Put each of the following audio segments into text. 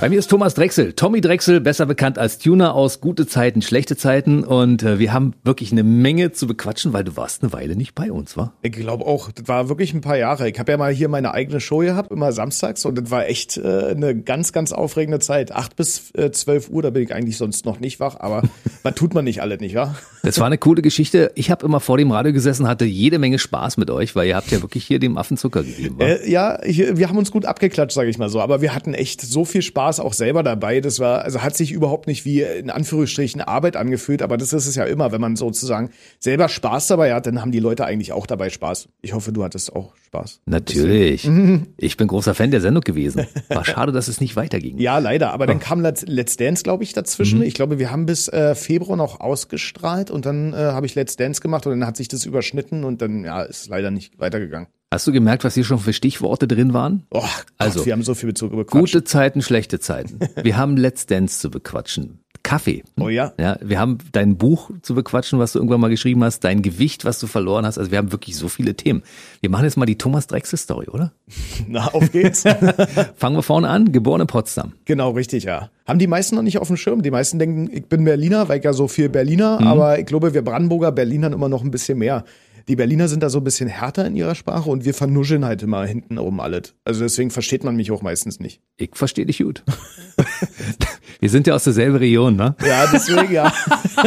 Bei mir ist Thomas Drechsel. Tommy Drechsel, besser bekannt als Tuner aus Gute Zeiten, Schlechte Zeiten. Und äh, wir haben wirklich eine Menge zu bequatschen, weil du warst eine Weile nicht bei uns, wa? Ich glaube auch, das war wirklich ein paar Jahre. Ich habe ja mal hier meine eigene Show gehabt, immer samstags. Und das war echt äh, eine ganz, ganz aufregende Zeit. Acht bis äh, zwölf Uhr, da bin ich eigentlich sonst noch nicht wach. Aber was tut man nicht alle, nicht wahr? Das war eine coole Geschichte. Ich habe immer vor dem Radio gesessen, hatte jede Menge Spaß mit euch, weil ihr habt ja wirklich hier dem Affen Zucker gegeben. Wa? Äh, ja, ich, wir haben uns gut abgeklatscht, sage ich mal so. Aber wir hatten echt so viel Spaß auch selber dabei. Das war, also hat sich überhaupt nicht wie in Anführungsstrichen Arbeit angefühlt. Aber das ist es ja immer, wenn man sozusagen selber Spaß dabei hat, dann haben die Leute eigentlich auch dabei Spaß. Ich hoffe, du hattest auch Spaß. Natürlich. Ich bin großer Fan der Sendung gewesen. War schade, dass es nicht weiterging. Ja, leider. Aber dann kam Let's, Dance, glaube ich, dazwischen. Ich glaube, wir haben bis äh, Februar noch ausgestrahlt und dann äh, habe ich Let's Dance gemacht und dann hat sich das überschnitten und dann ja, ist leider nicht weitergegangen. Hast du gemerkt, was hier schon für Stichworte drin waren? Oh, Also, also wir haben so viel Bezug über Gute Zeiten, schlechte Zeiten. Wir haben Let's Dance zu bequatschen. Kaffee. Oh ja. Ja, wir haben dein Buch zu bequatschen, was du irgendwann mal geschrieben hast, dein Gewicht, was du verloren hast. Also wir haben wirklich so viele Themen. Wir machen jetzt mal die Thomas Drechsel Story, oder? Na, auf geht's. Fangen wir vorne an. Geboren in Potsdam. genau, richtig, ja. Haben die meisten noch nicht auf dem Schirm. Die meisten denken, ich bin Berliner, weil ich ja so viel Berliner, aber ich glaube, wir Brandenburger Berlinern immer noch ein bisschen mehr. Die Berliner sind da so ein bisschen härter in ihrer Sprache und wir vernuscheln halt immer hinten oben alles. Also deswegen versteht man mich auch meistens nicht. Ich verstehe dich gut. wir sind ja aus derselben Region, ne? Ja, deswegen, ja.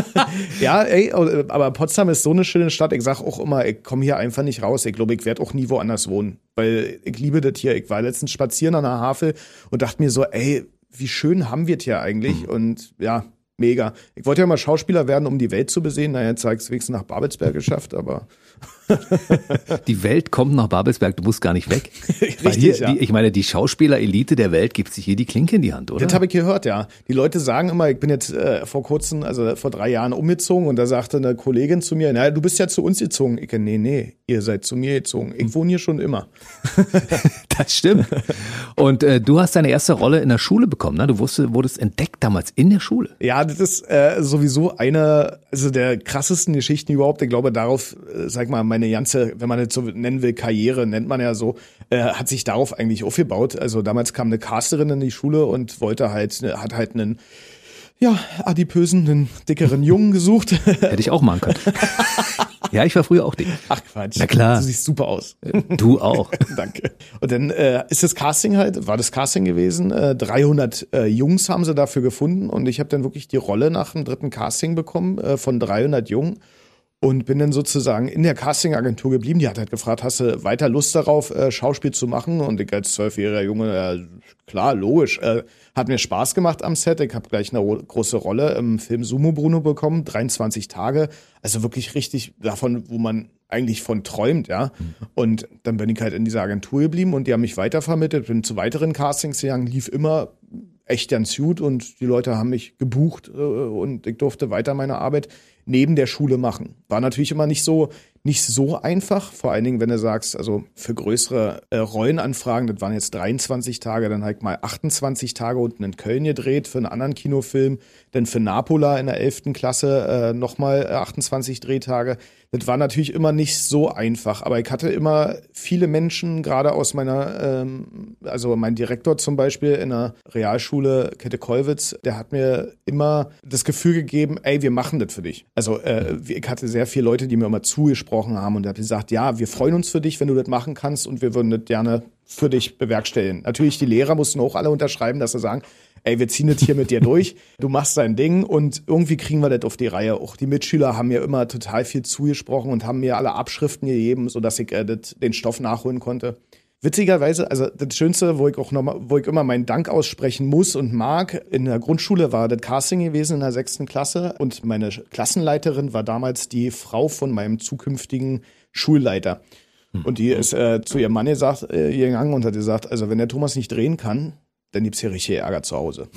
ja, ey, aber Potsdam ist so eine schöne Stadt. Ich sag auch immer, ich komme hier einfach nicht raus. Ich glaube, ich werde auch nie woanders wohnen. Weil ich liebe das hier. Ich war letztens spazieren an der Havel und dachte mir so, ey, wie schön haben wir es hier eigentlich? Und ja, mega. Ich wollte ja mal Schauspieler werden, um die Welt zu besehen. Naja, jetzt habe ich es wenigstens nach Babelsberg geschafft, aber Die Welt kommt nach Babelsberg, du musst gar nicht weg. Richtig, hier, ja. die, ich meine, die Schauspielerelite der Welt gibt sich hier die Klinke in die Hand, oder? Das habe ich gehört, ja. Die Leute sagen immer, ich bin jetzt äh, vor kurzem, also vor drei Jahren umgezogen und da sagte eine Kollegin zu mir, na, du bist ja zu uns gezogen. Ich, nee, nee, ihr seid zu mir gezogen. Ich wohne hier schon immer. Das stimmt. Und äh, du hast deine erste Rolle in der Schule bekommen, ne? Du wusstest, wurdest entdeckt damals in der Schule. Ja, das ist äh, sowieso eine, also der krassesten Geschichten überhaupt. Ich glaube, darauf, äh, sag mal, meine ganze, wenn man das so nennen will, Karriere, nennt man ja so, äh, hat sich darauf eigentlich aufgebaut. Also damals kam eine Casterin in die Schule und wollte halt, hat halt einen, ja, adipösen, einen dickeren Jungen gesucht. Hätte ich auch machen können. ja, ich war früher auch dick. Ach Quatsch. Na klar. Du siehst super aus. Du auch. Danke. Und dann äh, ist das Casting halt, war das Casting gewesen. Äh, 300 äh, Jungs haben sie dafür gefunden und ich habe dann wirklich die Rolle nach dem dritten Casting bekommen äh, von 300 Jungen und bin dann sozusagen in der Castingagentur geblieben. Die hat halt gefragt, hast du weiter Lust darauf, äh, Schauspiel zu machen? Und ich als zwölfjähriger Junge, äh, klar, logisch. Äh, hat mir Spaß gemacht am Set. Ich habe gleich eine ro- große Rolle im Film Sumo Bruno bekommen, 23 Tage. Also wirklich richtig davon, wo man eigentlich von träumt, ja. Und dann bin ich halt in dieser Agentur geblieben und die haben mich weitervermittelt, bin zu weiteren Castings gegangen, lief immer echt ganz gut und die Leute haben mich gebucht äh, und ich durfte weiter meine Arbeit neben der Schule machen. War natürlich immer nicht so nicht so einfach, vor allen Dingen, wenn du sagst, also für größere äh, Rollenanfragen, das waren jetzt 23 Tage, dann halt mal 28 Tage unten in Köln gedreht für einen anderen Kinofilm, dann für Napola in der 11. Klasse äh, nochmal 28 Drehtage. Das war natürlich immer nicht so einfach, aber ich hatte immer viele Menschen, gerade aus meiner, ähm, also mein Direktor zum Beispiel in der Realschule Kette Kollwitz, der hat mir immer das Gefühl gegeben, ey, wir machen das für dich. Also äh, ich hatte sehr viele Leute, die mir immer zugesprochen haben und hat gesagt, ja, wir freuen uns für dich, wenn du das machen kannst und wir würden das gerne für dich bewerkstelligen. Natürlich, die Lehrer mussten auch alle unterschreiben, dass sie sagen, ey, wir ziehen das hier mit dir durch, du machst dein Ding und irgendwie kriegen wir das auf die Reihe. Auch die Mitschüler haben mir immer total viel zugesprochen und haben mir alle Abschriften gegeben, sodass ich äh, das, den Stoff nachholen konnte. Witzigerweise, also das Schönste, wo ich auch noch mal, wo ich immer meinen Dank aussprechen muss und mag, in der Grundschule war das Casting gewesen in der sechsten Klasse und meine Klassenleiterin war damals die Frau von meinem zukünftigen Schulleiter. Und die ist äh, zu ihrem Mann gesagt, äh, gegangen und hat gesagt, also wenn der Thomas nicht drehen kann, dann gibt's hier richtig Ärger zu Hause.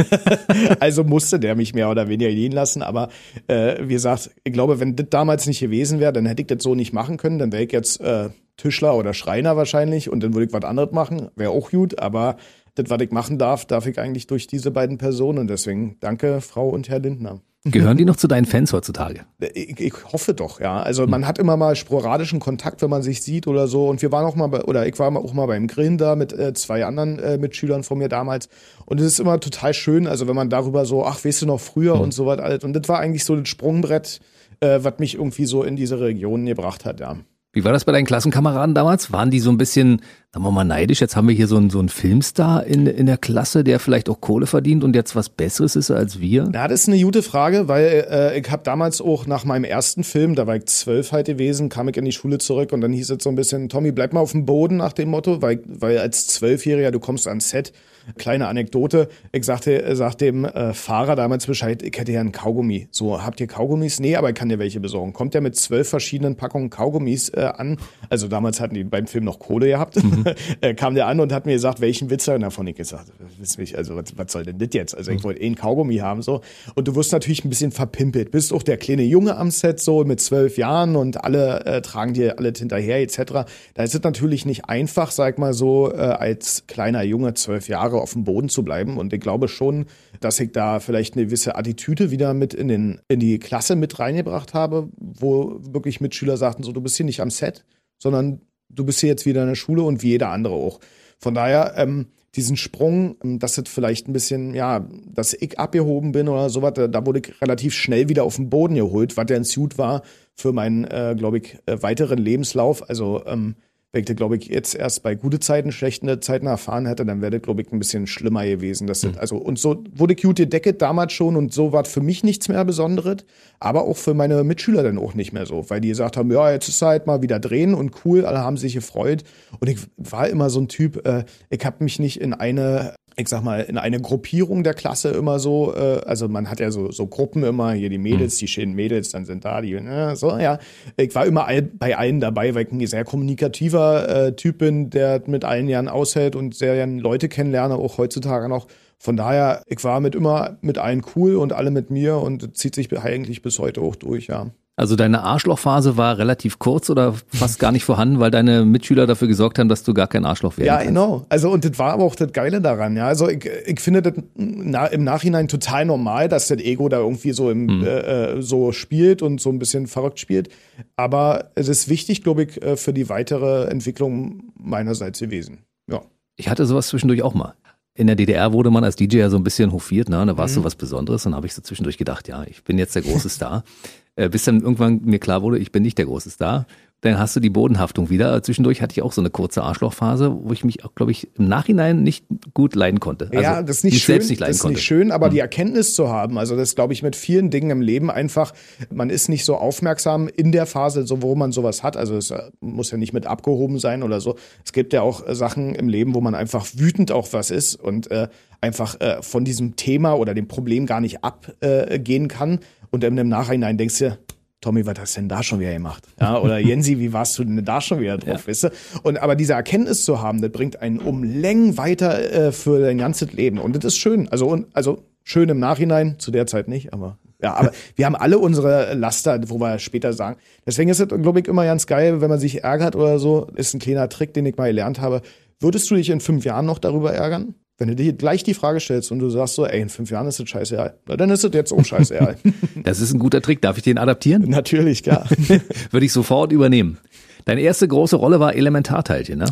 also musste der mich mehr oder weniger gehen lassen, aber äh, wie gesagt, ich glaube, wenn das damals nicht gewesen wäre, dann hätte ich das so nicht machen können, dann wäre ich jetzt äh, Tischler oder Schreiner wahrscheinlich und dann würde ich was anderes machen, wäre auch gut, aber das, was ich machen darf, darf ich eigentlich durch diese beiden Personen und deswegen danke, Frau und Herr Lindner. Gehören die noch zu deinen Fans heutzutage? Ich, ich hoffe doch, ja. Also man hat immer mal sporadischen Kontakt, wenn man sich sieht oder so. Und wir waren auch mal, bei, oder ich war auch mal beim Grillen da mit äh, zwei anderen äh, Mitschülern von mir damals. Und es ist immer total schön, also wenn man darüber so, ach, weißt du noch früher mhm. und so was alt. Und das war eigentlich so das Sprungbrett, äh, was mich irgendwie so in diese Region gebracht hat, ja. Wie war das bei deinen Klassenkameraden damals? Waren die so ein bisschen, sagen wir mal, neidisch? Jetzt haben wir hier so einen, so einen Filmstar in, in der Klasse, der vielleicht auch Kohle verdient und jetzt was Besseres ist als wir? Ja, das ist eine gute Frage, weil äh, ich habe damals auch nach meinem ersten Film, da war ich zwölf halt gewesen, kam ich in die Schule zurück und dann hieß es so ein bisschen, Tommy, bleib mal auf dem Boden nach dem Motto, weil, weil als Zwölfjähriger, du kommst ans Set, Kleine Anekdote. Ich sagte, äh, sagte dem äh, Fahrer damals Bescheid, ich hätte ja einen Kaugummi. So, habt ihr Kaugummis? Nee, aber ich kann dir welche besorgen. Kommt der mit zwölf verschiedenen Packungen Kaugummis äh, an. Also damals hatten die beim Film noch Kohle gehabt. Mhm. äh, kam der an und hat mir gesagt, welchen Witz er davon ich gesagt. Mich, also was, was soll denn das jetzt? Also ich mhm. wollte eh einen Kaugummi haben so. Und du wirst natürlich ein bisschen verpimpelt. Bist auch der kleine Junge am Set so mit zwölf Jahren und alle äh, tragen dir alles hinterher etc. Da ist es natürlich nicht einfach, sag mal so, äh, als kleiner Junge zwölf Jahre auf dem Boden zu bleiben. Und ich glaube schon, dass ich da vielleicht eine gewisse Attitüde wieder mit in, den, in die Klasse mit reingebracht habe, wo wirklich Mitschüler sagten, so, du bist hier nicht am Set, sondern du bist hier jetzt wieder in der Schule und wie jeder andere auch. Von daher, ähm, diesen Sprung, ähm, dass es vielleicht ein bisschen, ja, dass ich abgehoben bin oder sowas, da, da wurde ich relativ schnell wieder auf den Boden geholt, was der ein Suit war für meinen, äh, glaube ich, äh, weiteren Lebenslauf. Also ähm, wenn ich das, glaube ich, jetzt erst bei gute Zeiten, schlechten Zeiten erfahren hätte, dann wäre das, glaube ich, ein bisschen schlimmer gewesen. Das mhm. also, und so wurde Cute gedeckt damals schon und so war für mich nichts mehr Besonderes, aber auch für meine Mitschüler dann auch nicht mehr so, weil die gesagt haben, ja, jetzt ist halt mal wieder drehen und cool, alle haben sich gefreut. Und ich war immer so ein Typ, äh, ich habe mich nicht in eine ich sag mal, in eine Gruppierung der Klasse immer so, äh, also man hat ja so, so Gruppen immer, hier die Mädels, mhm. die schönen Mädels, dann sind da die, äh, so, ja. Ich war immer all, bei allen dabei, weil ich ein sehr kommunikativer äh, Typ bin, der mit allen Jahren aushält und sehr gern Leute kennenlerne, auch heutzutage noch. Von daher, ich war mit immer mit allen cool und alle mit mir und zieht sich eigentlich bis heute auch durch, ja. Also deine Arschlochphase war relativ kurz oder fast gar nicht vorhanden, weil deine Mitschüler dafür gesorgt haben, dass du gar kein Arschloch werden Ja, genau. Also und das war aber auch das Geile daran. Ja, also ich, ich finde das na, im Nachhinein total normal, dass das Ego da irgendwie so im mhm. äh, so spielt und so ein bisschen verrückt spielt. Aber es ist wichtig, glaube ich, äh, für die weitere Entwicklung meinerseits gewesen. Ja. Ich hatte sowas zwischendurch auch mal in der DDR wurde man als DJ ja so ein bisschen hofiert, ne? Da warst mhm. du was Besonderes. Dann habe ich so zwischendurch gedacht, ja, ich bin jetzt der große Star. äh, bis dann irgendwann mir klar wurde, ich bin nicht der große Star. Dann hast du die Bodenhaftung wieder. Zwischendurch hatte ich auch so eine kurze Arschlochphase, wo ich mich auch, glaube ich, im Nachhinein nicht gut leiden konnte. Also ja, das ist nicht schön. Selbst nicht leiden das ist konnte. nicht schön, aber mhm. die Erkenntnis zu haben, also das glaube ich mit vielen Dingen im Leben einfach, man ist nicht so aufmerksam in der Phase, so wo man sowas hat. Also es äh, muss ja nicht mit abgehoben sein oder so. Es gibt ja auch äh, Sachen im Leben, wo man einfach wütend auch was ist und äh, einfach äh, von diesem Thema oder dem Problem gar nicht abgehen äh, kann. Und im Nachhinein denkst du, Tommy, was hast du denn da schon wieder gemacht? Ja, oder Jensi, wie warst du denn da schon wieder drauf, ja. weißt du? Und aber diese Erkenntnis zu haben, das bringt einen um Längen weiter äh, für dein ganzes Leben. Und das ist schön. Also, und, also schön im Nachhinein, zu der Zeit nicht, aber ja, aber wir haben alle unsere Laster, wo wir später sagen. Deswegen ist es, glaube ich, immer ganz geil, wenn man sich ärgert oder so. Ist ein kleiner Trick, den ich mal gelernt habe. Würdest du dich in fünf Jahren noch darüber ärgern? Wenn du dir gleich die Frage stellst und du sagst so, ey, in fünf Jahren ist das scheißegal, dann ist es jetzt auch scheißegal. das ist ein guter Trick. Darf ich den adaptieren? Natürlich, klar. Würde ich sofort übernehmen. Deine erste große Rolle war Elementarteilchen, ne?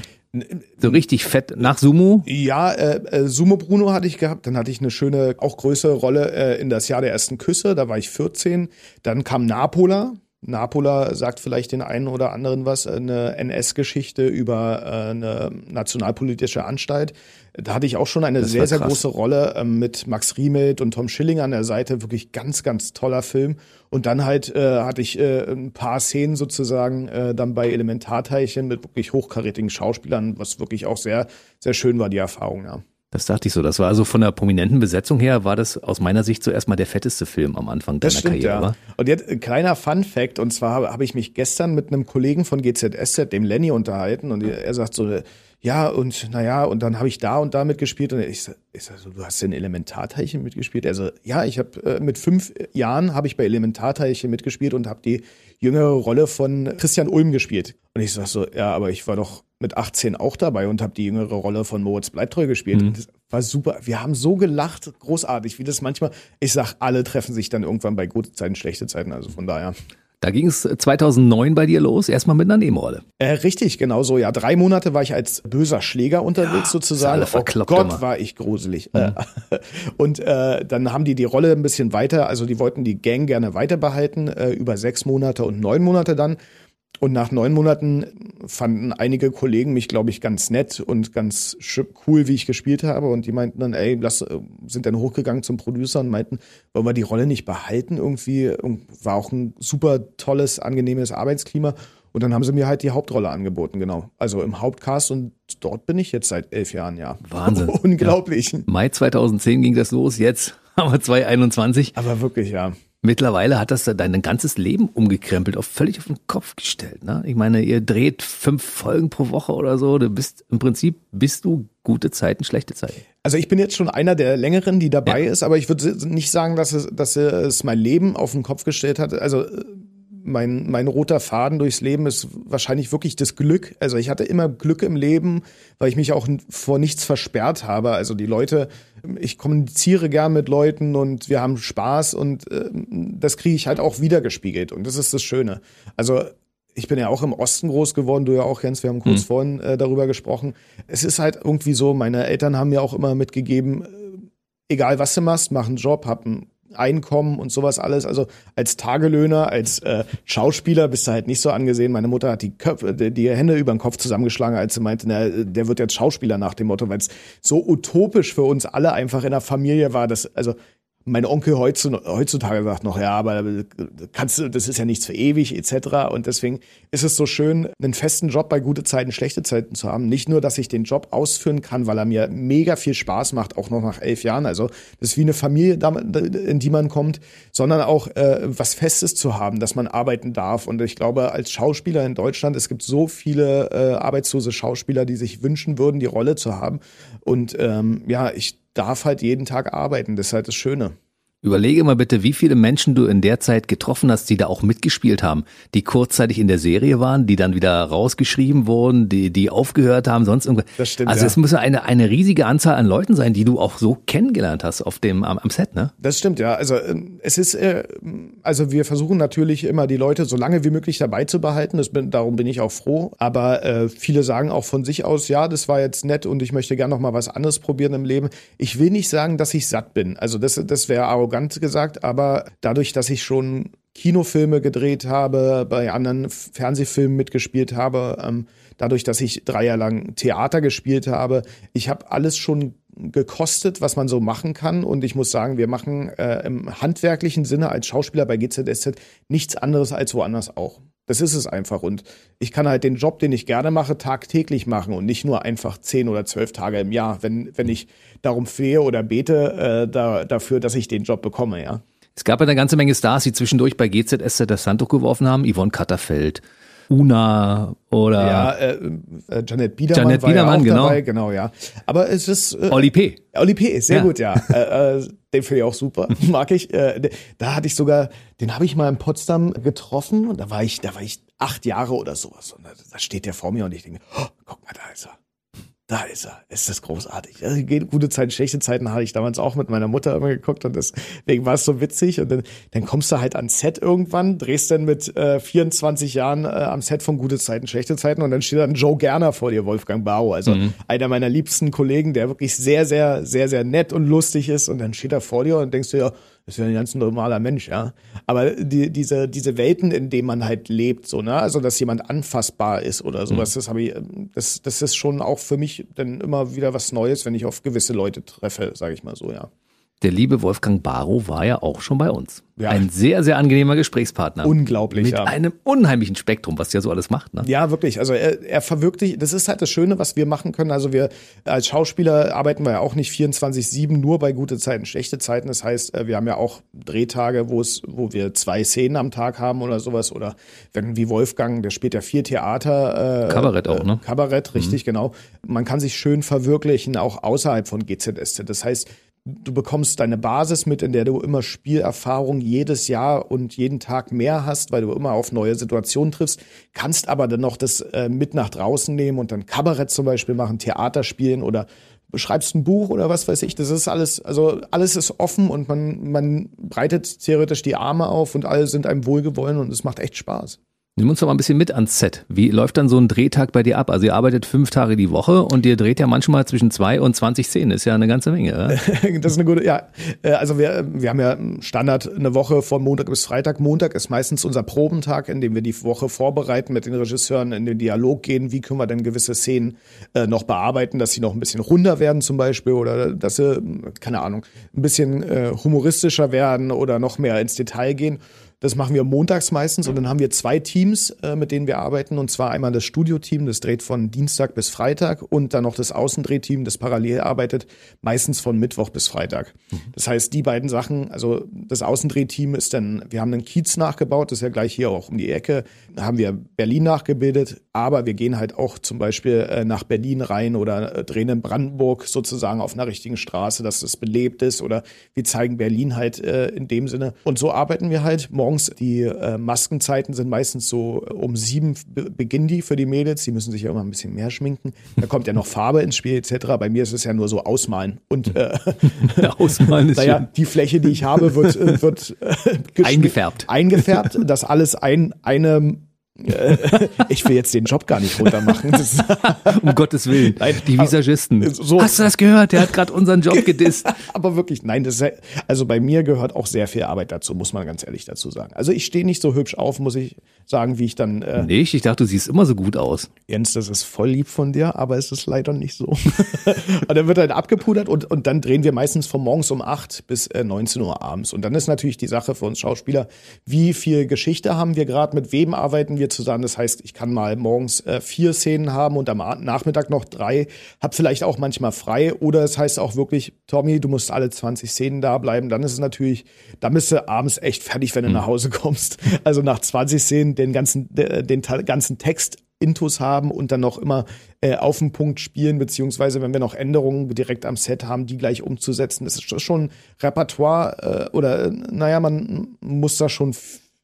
So richtig fett nach Sumo? Ja, äh, äh, Sumo Bruno hatte ich gehabt. Dann hatte ich eine schöne, auch größere Rolle äh, in das Jahr der ersten Küsse. Da war ich 14. Dann kam Napola. Napola sagt vielleicht den einen oder anderen was, eine NS-Geschichte über äh, eine nationalpolitische Anstalt. Da hatte ich auch schon eine das sehr, sehr große Rolle ähm, mit Max Riemelt und Tom Schilling an der Seite. Wirklich ganz, ganz toller Film. Und dann halt äh, hatte ich äh, ein paar Szenen sozusagen äh, dann bei Elementarteilchen mit wirklich hochkarätigen Schauspielern, was wirklich auch sehr, sehr schön war, die Erfahrung, ja. Das dachte ich so. Das war also von der prominenten Besetzung her, war das aus meiner Sicht zuerst mal der fetteste Film am Anfang deiner stimmt, Karriere. Ja. Und jetzt ein kleiner Fun Fact, und zwar habe hab ich mich gestern mit einem Kollegen von GZSZ, dem Lenny, unterhalten, und er sagt so, ja, und naja, und dann habe ich da und da mitgespielt. Und ich, ich sag so, du hast in Elementarteilchen mitgespielt? Also, ja, ich habe äh, mit fünf Jahren habe ich bei Elementarteilchen mitgespielt und habe die jüngere Rolle von Christian Ulm gespielt. Und ich sag so, ja, aber ich war doch mit 18 auch dabei und habe die jüngere Rolle von Moritz Bleibtreu gespielt. Mhm. Das war super. Wir haben so gelacht, großartig, wie das manchmal, ich sag, alle treffen sich dann irgendwann bei gute Zeiten, schlechte Zeiten, also von daher. Da ging es 2009 bei dir los, erstmal mit einer Nebenrolle. Äh, richtig, genau so. Ja, drei Monate war ich als böser Schläger unterwegs Ja, sozusagen. Oh Gott, immer. war ich gruselig. Äh, und äh, dann haben die die Rolle ein bisschen weiter, also die wollten die Gang gerne weiter behalten, äh, über sechs Monate und neun Monate dann. Und nach neun Monaten fanden einige Kollegen mich, glaube ich, ganz nett und ganz cool, wie ich gespielt habe. Und die meinten dann, ey, lass, äh, sind dann hochgegangen zum Producer und meinten, wollen wir die Rolle nicht behalten? Irgendwie Und war auch ein super tolles, angenehmes Arbeitsklima. Und dann haben sie mir halt die Hauptrolle angeboten, genau. Also im Hauptcast und dort bin ich jetzt seit elf Jahren, ja. Wahnsinn. Unglaublich. Mai 2010 ging das los, jetzt haben wir 2021. Aber wirklich, ja. Mittlerweile hat das dein ganzes Leben umgekrempelt, auf völlig auf den Kopf gestellt. Ne? Ich meine, ihr dreht fünf Folgen pro Woche oder so. Du bist im Prinzip bist du gute Zeiten, schlechte Zeiten. Also ich bin jetzt schon einer der längeren, die dabei ist, aber ich würde nicht sagen, dass es, dass es mein Leben auf den Kopf gestellt hat. Also äh, mein, mein roter Faden durchs Leben ist wahrscheinlich wirklich das Glück. Also ich hatte immer Glück im Leben, weil ich mich auch vor nichts versperrt habe. Also die Leute, ich kommuniziere gern mit Leuten und wir haben Spaß und äh, das kriege ich halt auch wiedergespiegelt und das ist das Schöne. Also ich bin ja auch im Osten groß geworden, du ja auch, Jens, wir haben kurz vorhin äh, darüber gesprochen. Es ist halt irgendwie so, meine Eltern haben mir auch immer mitgegeben, äh, egal was du machst, mach einen Job, hab ein Einkommen und sowas alles. Also als Tagelöhner, als äh, Schauspieler bist du halt nicht so angesehen. Meine Mutter hat die, Köpfe, die, Hände über den Kopf zusammengeschlagen, als sie meinte, na, der wird jetzt Schauspieler nach dem Motto, weil es so utopisch für uns alle einfach in der Familie war, dass, also mein Onkel heutzu- heutzutage sagt noch, ja, aber kannst du, das ist ja nichts für ewig etc. Und deswegen ist es so schön, einen festen Job bei gute Zeiten, schlechte Zeiten zu haben. Nicht nur, dass ich den Job ausführen kann, weil er mir mega viel Spaß macht, auch noch nach elf Jahren. Also das ist wie eine Familie, in die man kommt, sondern auch äh, was Festes zu haben, dass man arbeiten darf. Und ich glaube, als Schauspieler in Deutschland, es gibt so viele äh, arbeitslose Schauspieler, die sich wünschen würden, die Rolle zu haben. Und ähm, ja, ich darf halt jeden Tag arbeiten. Das ist halt das Schöne. Überlege mal bitte, wie viele Menschen du in der Zeit getroffen hast, die da auch mitgespielt haben, die kurzzeitig in der Serie waren, die dann wieder rausgeschrieben wurden, die, die aufgehört haben, sonst irgendwas. Das stimmt, Also ja. es muss ja eine, eine riesige Anzahl an Leuten sein, die du auch so kennengelernt hast auf dem, am, am Set, ne? Das stimmt, ja. Also ähm, es ist, äh, also wir versuchen natürlich immer die Leute so lange wie möglich dabei zu behalten. Das bin, darum bin ich auch froh. Aber äh, viele sagen auch von sich aus, ja, das war jetzt nett und ich möchte gerne noch mal was anderes probieren im Leben. Ich will nicht sagen, dass ich satt bin. Also das, das wäre arrogant gesagt. Aber dadurch, dass ich schon Kinofilme gedreht habe, bei anderen Fernsehfilmen mitgespielt habe, ähm, dadurch, dass ich drei Jahre lang Theater gespielt habe, ich habe alles schon gekostet, was man so machen kann. Und ich muss sagen, wir machen äh, im handwerklichen Sinne als Schauspieler bei GZSZ nichts anderes als woanders auch. Das ist es einfach. Und ich kann halt den Job, den ich gerne mache, tagtäglich machen und nicht nur einfach zehn oder zwölf Tage im Jahr, wenn, wenn ich darum flehe oder bete äh, da, dafür, dass ich den Job bekomme, ja. Es gab ja eine ganze Menge Stars, die zwischendurch bei GZSZ das Handtuch geworfen haben. Yvonne Katterfeld, Una oder Ja, äh, äh, Janet Biedermann Janet Biedermann, ja genau. dabei, genau, ja. Aber es ist äh, Oli P. Oli P. Sehr Ja. gut, ja. äh, äh, den finde ich auch super, mag ich. Äh, da hatte ich sogar, den habe ich mal in Potsdam getroffen und da war ich, da war ich acht Jahre oder sowas und da, da steht der vor mir und ich denke, oh, guck mal, da ist er. Da ist er. Ist das großartig. Also, gute Zeiten, schlechte Zeiten hatte ich damals auch mit meiner Mutter immer geguckt und deswegen war es so witzig. Und dann, dann kommst du halt ans Set irgendwann, drehst dann mit äh, 24 Jahren äh, am Set von Gute Zeiten, schlechte Zeiten und dann steht dann Joe Gerner vor dir, Wolfgang Bau. Also einer meiner liebsten Kollegen, der wirklich sehr, sehr, sehr, sehr nett und lustig ist. Und dann steht er vor dir und denkst du ja, ist ja ein ganz normaler Mensch, ja. Aber die, diese, diese Welten, in denen man halt lebt, so, ne, also dass jemand anfassbar ist oder sowas, das habe ich, ähm, das, das ist schon auch für mich dann immer wieder was Neues, wenn ich auf gewisse Leute treffe, sage ich mal so, ja. Der liebe Wolfgang Barrow war ja auch schon bei uns. Ja. Ein sehr, sehr angenehmer Gesprächspartner. Unglaublich, Mit ja. einem unheimlichen Spektrum, was der so alles macht. Ne? Ja, wirklich. Also er, er verwirklicht, das ist halt das Schöne, was wir machen können. Also wir als Schauspieler arbeiten wir ja auch nicht 24-7 nur bei gute Zeiten, schlechte Zeiten. Das heißt, äh, wir haben ja auch Drehtage, wo es, wo wir zwei Szenen am Tag haben oder sowas. Oder wenn wie Wolfgang, der spielt ja vier Theater. Äh, Kabarett auch, ne? Kabarett, richtig, genau. Man kann sich schön verwirklichen, auch außerhalb von GZSZ. Das heißt, du bekommst deine Basis mit, in der du immer Spielerfahrung jedes Jahr und jeden Tag mehr hast, weil du immer auf neue Situationen triffst, kannst aber dann noch das äh, mit nach draußen nehmen und dann Kabarett zum Beispiel machen, Theater spielen oder schreibst ein Buch oder was weiß ich. Das ist alles, also alles ist offen und man, man breitet theoretisch die Arme auf und alle sind einem wohlgewollen und es macht echt Spaß. Nimm uns doch mal ein bisschen mit ans Set. Wie läuft dann so ein Drehtag bei dir ab? Also ihr arbeitet fünf Tage die Woche und ihr dreht ja manchmal zwischen zwei und 20 Szenen. Ist ja eine ganze Menge. Ja? das ist eine gute, ja. Äh, also wir, wir haben ja Standard eine Woche von Montag bis Freitag. Montag ist meistens unser Probentag, in dem wir die Woche vorbereiten mit den Regisseuren, in den Dialog gehen. Wie können wir denn gewisse Szenen äh, noch bearbeiten, dass sie noch ein bisschen runder werden zum Beispiel oder dass sie, keine Ahnung, ein bisschen äh, humoristischer werden oder noch mehr ins Detail gehen. Das machen wir montags meistens und dann haben wir zwei Teams, äh, mit denen wir arbeiten. Und zwar einmal das Studioteam, das dreht von Dienstag bis Freitag und dann noch das Außendrehteam, das parallel arbeitet, meistens von Mittwoch bis Freitag. Mhm. Das heißt, die beiden Sachen, also das Außendrehteam ist dann, wir haben einen Kiez nachgebaut, das ist ja gleich hier auch um die Ecke, haben wir Berlin nachgebildet, aber wir gehen halt auch zum Beispiel äh, nach Berlin rein oder äh, drehen in Brandenburg sozusagen auf einer richtigen Straße, dass das belebt ist oder wir zeigen Berlin halt in dem Sinne. Und so arbeiten wir halt morgen morgens. Die äh, Maskenzeiten sind meistens so äh, um sieben beginnen die für die Mädels. Die müssen sich ja immer ein bisschen mehr schminken. Da kommt ja noch Farbe ins Spiel etc. Bei mir ist es ja nur so ausmalen. Und äh, ausmalen ist naja, die Fläche, die ich habe, wird, äh, wird äh, eingefärbt. Eingefärbt, dass alles ein, eine ich will jetzt den Job gar nicht runtermachen. um Gottes Willen. Nein, die Visagisten. So. Hast du das gehört? Der hat gerade unseren Job gedisst. Aber wirklich, nein, das ist, also bei mir gehört auch sehr viel Arbeit dazu, muss man ganz ehrlich dazu sagen. Also ich stehe nicht so hübsch auf, muss ich sagen, wie ich dann. Äh, nicht? Ich dachte, du siehst immer so gut aus. Jens, das ist voll lieb von dir, aber es ist leider nicht so. und dann wird halt abgepudert und, und dann drehen wir meistens von morgens um 8 bis äh, 19 Uhr abends. Und dann ist natürlich die Sache für uns Schauspieler, wie viel Geschichte haben wir gerade, mit wem arbeiten wir wir zusammen. Das heißt, ich kann mal morgens äh, vier Szenen haben und am Nachmittag noch drei, habe vielleicht auch manchmal frei. Oder es heißt auch wirklich, Tommy, du musst alle 20 Szenen da bleiben. Dann ist es natürlich, da bist du abends echt fertig, wenn du mhm. nach Hause kommst. Also nach 20 Szenen den ganzen, den ganzen Text Intus haben und dann noch immer äh, auf den Punkt spielen, beziehungsweise wenn wir noch Änderungen direkt am Set haben, die gleich umzusetzen. Das ist schon Repertoire äh, oder naja, man muss da schon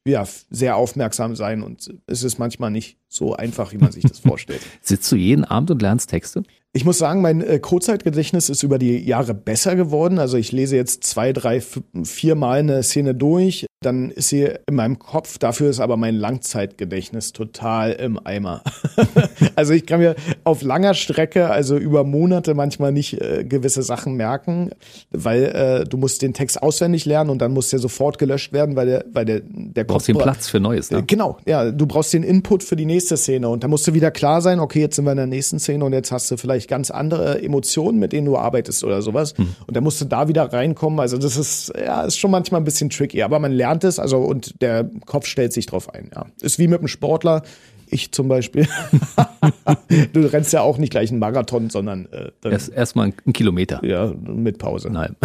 ja, sehr aufmerksam sein und es ist manchmal nicht so einfach, wie man sich das vorstellt. Sitzt du jeden Abend und lernst Texte? Ich muss sagen, mein äh, Kurzzeitgedächtnis ist über die Jahre besser geworden. Also ich lese jetzt zwei, drei, vier Mal eine Szene durch, dann ist sie in meinem Kopf. Dafür ist aber mein Langzeitgedächtnis total im Eimer. also ich kann mir auf langer Strecke, also über Monate manchmal nicht äh, gewisse Sachen merken, weil äh, du musst den Text auswendig lernen und dann muss der sofort gelöscht werden, weil der, weil der, der Kopf brauchst den Platz für Neues. Ne? Genau, ja, du brauchst den Input für die nächste Szene und da musst du wieder klar sein, okay, jetzt sind wir in der nächsten Szene und jetzt hast du vielleicht ganz andere Emotionen, mit denen du arbeitest oder sowas. Hm. Und dann musst du da wieder reinkommen. Also das ist, ja, ist schon manchmal ein bisschen tricky, aber man lernt es, also und der Kopf stellt sich drauf ein, ja. Ist wie mit einem Sportler. Ich zum Beispiel. du rennst ja auch nicht gleich einen Marathon, sondern äh, Erst erstmal einen Kilometer. Ja, mit Pause. Nein.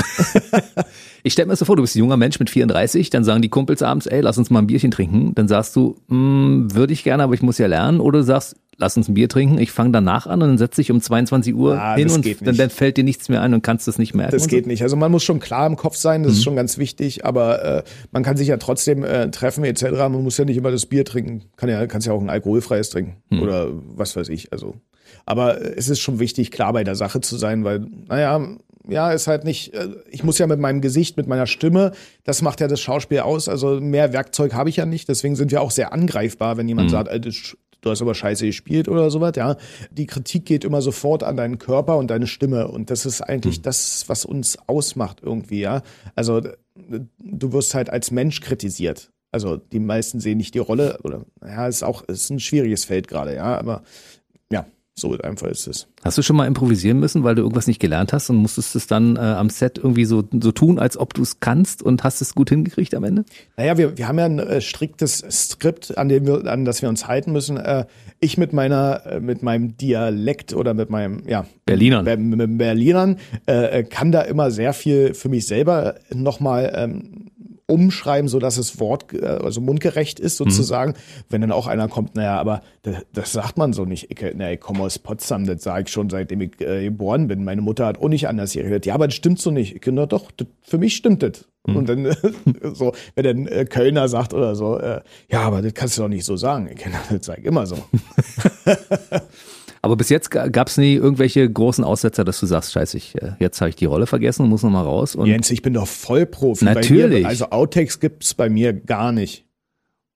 ich stell mir so vor, du bist ein junger Mensch mit 34, dann sagen die Kumpels abends, ey, lass uns mal ein Bierchen trinken. Dann sagst du, hm, würde ich gerne, aber ich muss ja lernen. Oder du sagst, lass uns ein Bier trinken, ich fange danach an und dann setze ich um 22 Uhr ah, hin und dann, dann, fällt dir nichts mehr ein und kannst das nicht merken. Das geht so. nicht. Also man muss schon klar im Kopf sein, das mhm. ist schon ganz wichtig, aber äh, man kann sich ja trotzdem äh, treffen etc. Man muss ja nicht immer das Bier trinken, kann ja, kannst ja auch ein alkoholfreies trinken mhm. oder was weiß ich. Also, aber äh, es ist schon wichtig, klar bei der Sache zu sein, weil, naja, ja, ist halt nicht, äh, ich muss ja mit meinem Gesicht, mit meiner Stimme, das macht ja das Schauspiel aus. Also mehr Werkzeug habe ich ja nicht, deswegen sind wir auch sehr angreifbar, wenn jemand mhm. sagt, das du hast aber scheiße gespielt oder sowas, ja. Die Kritik geht immer sofort an deinen Körper und deine Stimme und das ist eigentlich mhm. das, was uns ausmacht irgendwie, ja. Also du wirst halt als Mensch kritisiert. Also die meisten sehen nicht die Rolle oder ja, ist auch ist ein schwieriges Feld gerade, ja, aber so einfach ist es. Hast du schon mal improvisieren müssen, weil du irgendwas nicht gelernt hast und musstest es dann äh, am Set irgendwie so, so tun, als ob du es kannst und hast es gut hingekriegt am Ende? Naja, wir, wir haben ja ein äh, striktes Skript, an dem wir, an das wir uns halten müssen. Äh, ich mit meiner, äh, mit meinem Dialekt oder mit meinem, ja, Berlinern, Ber mit Berlinern, äh, kann da immer sehr viel für mich selber nochmal ähm, umschreiben, so dass es Wort, äh, also mundgerecht ist sozusagen. Mhm. Wenn dann auch einer kommt, naja, aber das, das sagt man so nicht. Ich, na, ich komme aus Potsdam, das sage ich schon seitdem ich äh, geboren bin. Meine Mutter hat auch nicht anders geredet. Ja, aber das stimmt so nicht. Ich, na doch, das, für mich stimmt das. Mhm. Und dann so, wenn dann äh, Kölner sagt oder so, äh, ja, aber das kannst du doch nicht so sagen. Ich, das sage ich immer so. Aber bis jetzt gab es nie irgendwelche großen Aussetzer, dass du sagst, scheiße, ich, äh, jetzt habe ich die Rolle vergessen und muss nochmal raus. Und Jens, ich bin doch Vollprofi. Natürlich. Mir, also Outtakes gibt's bei mir gar nicht.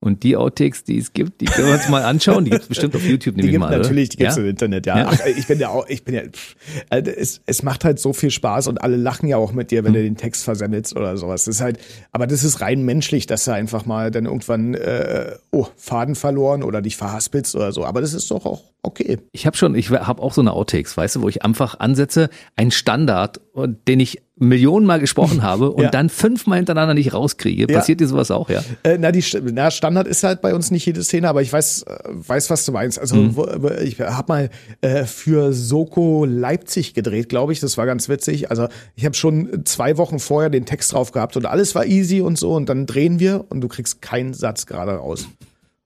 Und die Outtakes, die es gibt, die können wir uns mal anschauen. Die gibt es bestimmt auf YouTube, nehme Die ich gibt mal. natürlich, die gibt's ja? im Internet, ja. Ja. Ach, ich bin ja auch, ich bin ja, pff, also es, es macht halt so viel Spaß und alle lachen ja auch mit dir, wenn du den Text versendelst oder sowas. Das ist halt, aber das ist rein menschlich, dass du einfach mal dann irgendwann, äh, oh, Faden verloren oder dich verhaspelst oder so. Aber das ist doch auch okay. Ich habe schon, ich habe auch so eine Outtakes, weißt du, wo ich einfach ansetze, ein Standard, den ich Millionenmal gesprochen habe und Ja. dann fünfmal hintereinander nicht rauskriege. Ja. Passiert dir sowas auch, ja? Äh, na, die na, Standard ist halt bei uns nicht jede Szene, aber ich weiß, äh, weiß was du meinst. Also Mhm. wo, ich habe mal äh, für Soko Leipzig gedreht, glaube ich. Das war ganz witzig. Also ich habe schon zwei Wochen vorher den Text drauf gehabt und alles war easy und so. Und dann drehen wir und du kriegst keinen Satz gerade raus.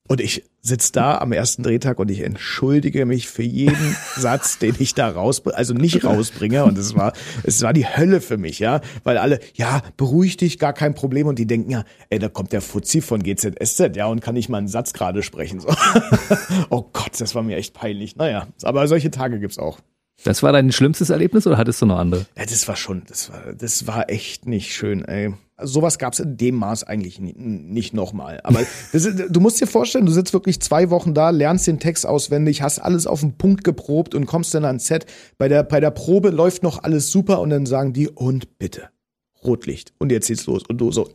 Und ich sitz da am ersten Drehtag und ich entschuldige mich für jeden Satz, den ich da rausbringe, also nicht rausbringe. Und es war, es war die Hölle für mich, ja. Weil alle, ja, beruhig dich, gar kein Problem. Und die denken ja, ey, da kommt der Fuzzi von GZSZ, ja, und kann nicht mal einen Satz gerade sprechen. So. oh Gott, das war mir echt peinlich. Naja, aber solche Tage gibt's auch. Das war dein schlimmstes Erlebnis oder hattest du noch andere? Ja, das war schon, das war, das war echt nicht schön, ey. Also sowas gab's in dem Maß eigentlich nie, nicht nochmal. Aber ist, du musst dir vorstellen, du sitzt wirklich zwei Wochen da, lernst den Text auswendig, hast alles auf den Punkt geprobt und kommst dann ans Set. Bei der, bei der Probe läuft noch alles super und dann sagen die, und bitte. Rotlicht. Und jetzt geht's los. Und du so,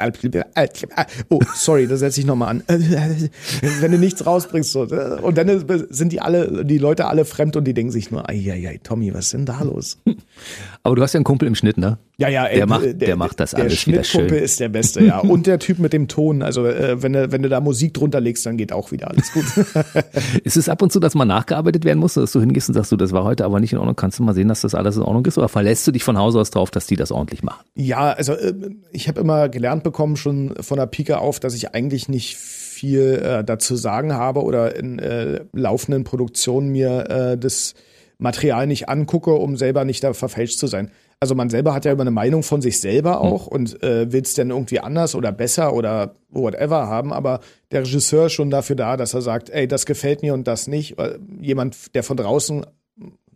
oh, sorry, das setze ich nochmal an. Wenn du nichts rausbringst, so. Und dann sind die alle, die Leute alle fremd und die denken sich nur, ei, ei, ei, Tommy, was ist denn da los? Aber du hast ja einen Kumpel im Schnitt, ne? Ja, ja, Der macht- der macht das alles wieder Der schön. ist der Beste, ja. Und der Typ mit dem Ton. Also, äh, wenn, du, wenn du da Musik drunter legst, dann geht auch wieder alles gut. Ist es ab und zu, dass mal nachgearbeitet werden muss, dass du hingehst und sagst, du, das war heute aber nicht in Ordnung, kannst du mal sehen, dass das alles in Ordnung ist? Oder verlässt du dich von Hause aus drauf, dass die das ordentlich machen? ja, also, äh, ich habe immer gelernt bekommen, schon von der Pike auf, dass ich eigentlich nicht viel äh, dazu sagen habe oder in äh, laufenden Produktionen mir äh, das Material nicht angucke, um selber nicht da verfälscht zu sein. Also man selber hat ja immer eine Meinung von sich selber auch und äh, will es dann irgendwie anders oder besser oder whatever haben, aber der Regisseur ist schon dafür da, dass er sagt, ey, das gefällt mir und das nicht. Jemand, der von draußen,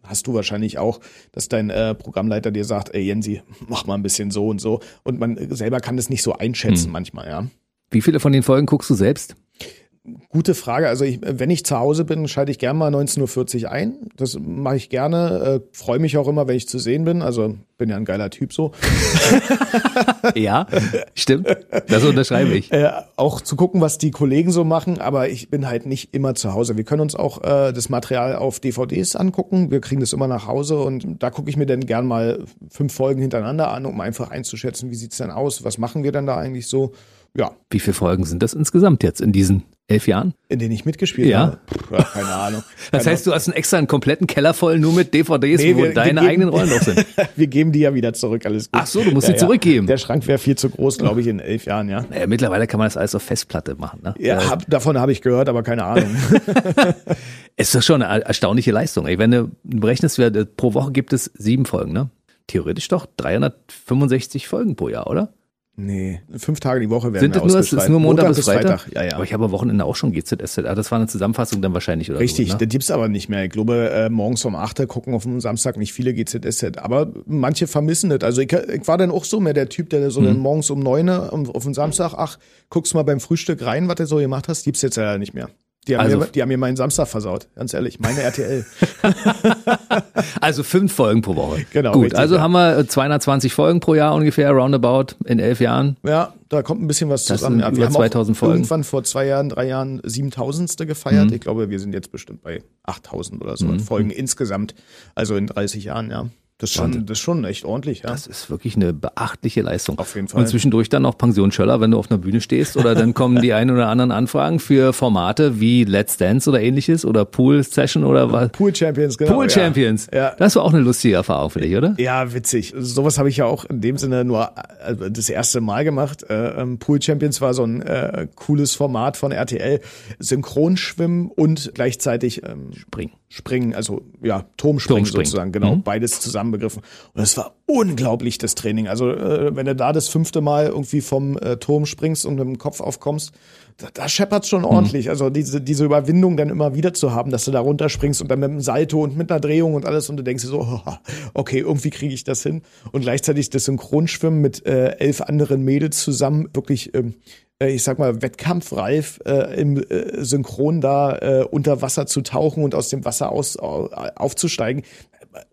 hast du wahrscheinlich auch, dass dein äh, Programmleiter dir sagt, ey Jensi, mach mal ein bisschen so und so. Und man selber kann das nicht so einschätzen manchmal, ja. Wie viele von den Folgen guckst du selbst? Gute Frage. Also ich, wenn ich zu Hause bin, schalte ich gerne mal 19.40 Uhr ein. Das mache ich gerne. Äh, Freue mich auch immer, wenn ich zu sehen bin. Also bin ja ein geiler Typ so. Ja, stimmt. Das unterschreibe ich. Äh, auch zu gucken, was die Kollegen so machen. Aber ich bin halt nicht immer zu Hause. Wir können uns auch äh, das Material auf DVDs angucken. Wir kriegen das immer nach Hause und da gucke ich mir dann gern mal fünf Folgen hintereinander an, um einfach einzuschätzen, wie sieht's denn aus? Was machen wir denn da eigentlich so? Ja, Wie viele Folgen sind das insgesamt jetzt in diesen elf Jahren? in denen ich mitgespielt Ja. habe. Ja, keine Ahnung. Das Keine heißt, du hast einen extra einen kompletten Keller voll nur mit DVDs, Nee, wo wir- wir deine geben- eigenen Rollen drauf sind. wir geben die ja wieder zurück, alles gut. Ach so, du musst sie zurückgeben. Der Schrank wäre viel zu groß, glaube ich, in elf Jahren, ja. Naja, mittlerweile kann man das alles auf Festplatte machen. Ne? Ja, hab, davon habe ich gehört, aber keine Ahnung. Es ist doch schon eine erstaunliche Leistung. Ey, wenn du berechnest, pro Woche gibt es sieben Folgen, ne? Theoretisch doch 365 Folgen pro Jahr, oder? Nee, fünf Tage die Woche werden Sind wir das nur, es ist nur Montag, bis Freitag? Ja, ja. Aber ich habe am Wochenende auch schon GZSZ. Ah, das war eine Zusammenfassung dann wahrscheinlich, oder? Richtig, So, ne? das gibt's aber nicht mehr. Ich glaube, äh, morgens um 8 Uhr gucken auf dem Samstag nicht viele GZSZ. Aber manche vermissen das. Also ich, ich war dann auch so mehr der Typ, der so Mhm. dann morgens um 9 Uhr um, auf dem Samstag, ach, guckst mal beim Frühstück rein, was du so gemacht hast, gibt's jetzt ja nicht mehr. Die haben, Also- mir, die haben mir meinen Samstag versaut, ganz ehrlich. Meine RTL. Also fünf Folgen pro Woche. Genau, Gut, richtig, also ja. haben wir äh, 220 Folgen pro Jahr ungefähr, roundabout, in elf Jahren. Ja, da kommt ein bisschen was Das zusammen. sind Ja, über haben 2000 auch Folgen. irgendwann vor zwei Jahren, drei Jahren 7000. gefeiert. Ich glaube, wir sind jetzt bestimmt bei 8000 oder so Folgen insgesamt. Also in 30 Jahren, ja. Das ist schon, das ist schon echt ordentlich, ja. Das ist wirklich eine beachtliche Leistung. Auf jeden Fall. Und zwischendurch dann noch Pensionsschöller, wenn du auf einer Bühne stehst oder dann kommen die ein oder anderen Anfragen für Formate wie Let's Dance oder ähnliches oder Pool Session oder was. Pool Champions, genau. Pool ja. Champions. Ja. Das war auch eine lustige Erfahrung für dich, oder? Ja, witzig. Sowas habe ich ja auch in dem Sinne nur äh, das erste Mal gemacht. Äh, ähm, Pool Champions war so ein äh, cooles Format von RTL. Synchronschwimmen und gleichzeitig ähm, Springen. Springen, also ja, Turmspringen, Turmspringen. sozusagen, genau, Mhm. beides zusammenbegriffen. Und es war unglaublich, das Training. Also äh, wenn du da das fünfte Mal irgendwie vom äh, Turm springst und mit dem Kopf aufkommst, da, da scheppert's schon ordentlich. Also diese, diese Überwindung dann immer wieder zu haben, dass du da runterspringst und dann mit einem Salto und mit einer Drehung und alles und du denkst dir so, okay, irgendwie kriege ich das hin. Und gleichzeitig das Synchronschwimmen mit äh, elf anderen Mädels zusammen, wirklich, ähm, äh, ich sag mal, wettkampfreif äh, im äh, Synchron da äh, unter Wasser zu tauchen und aus dem Wasser aus, au- aufzusteigen.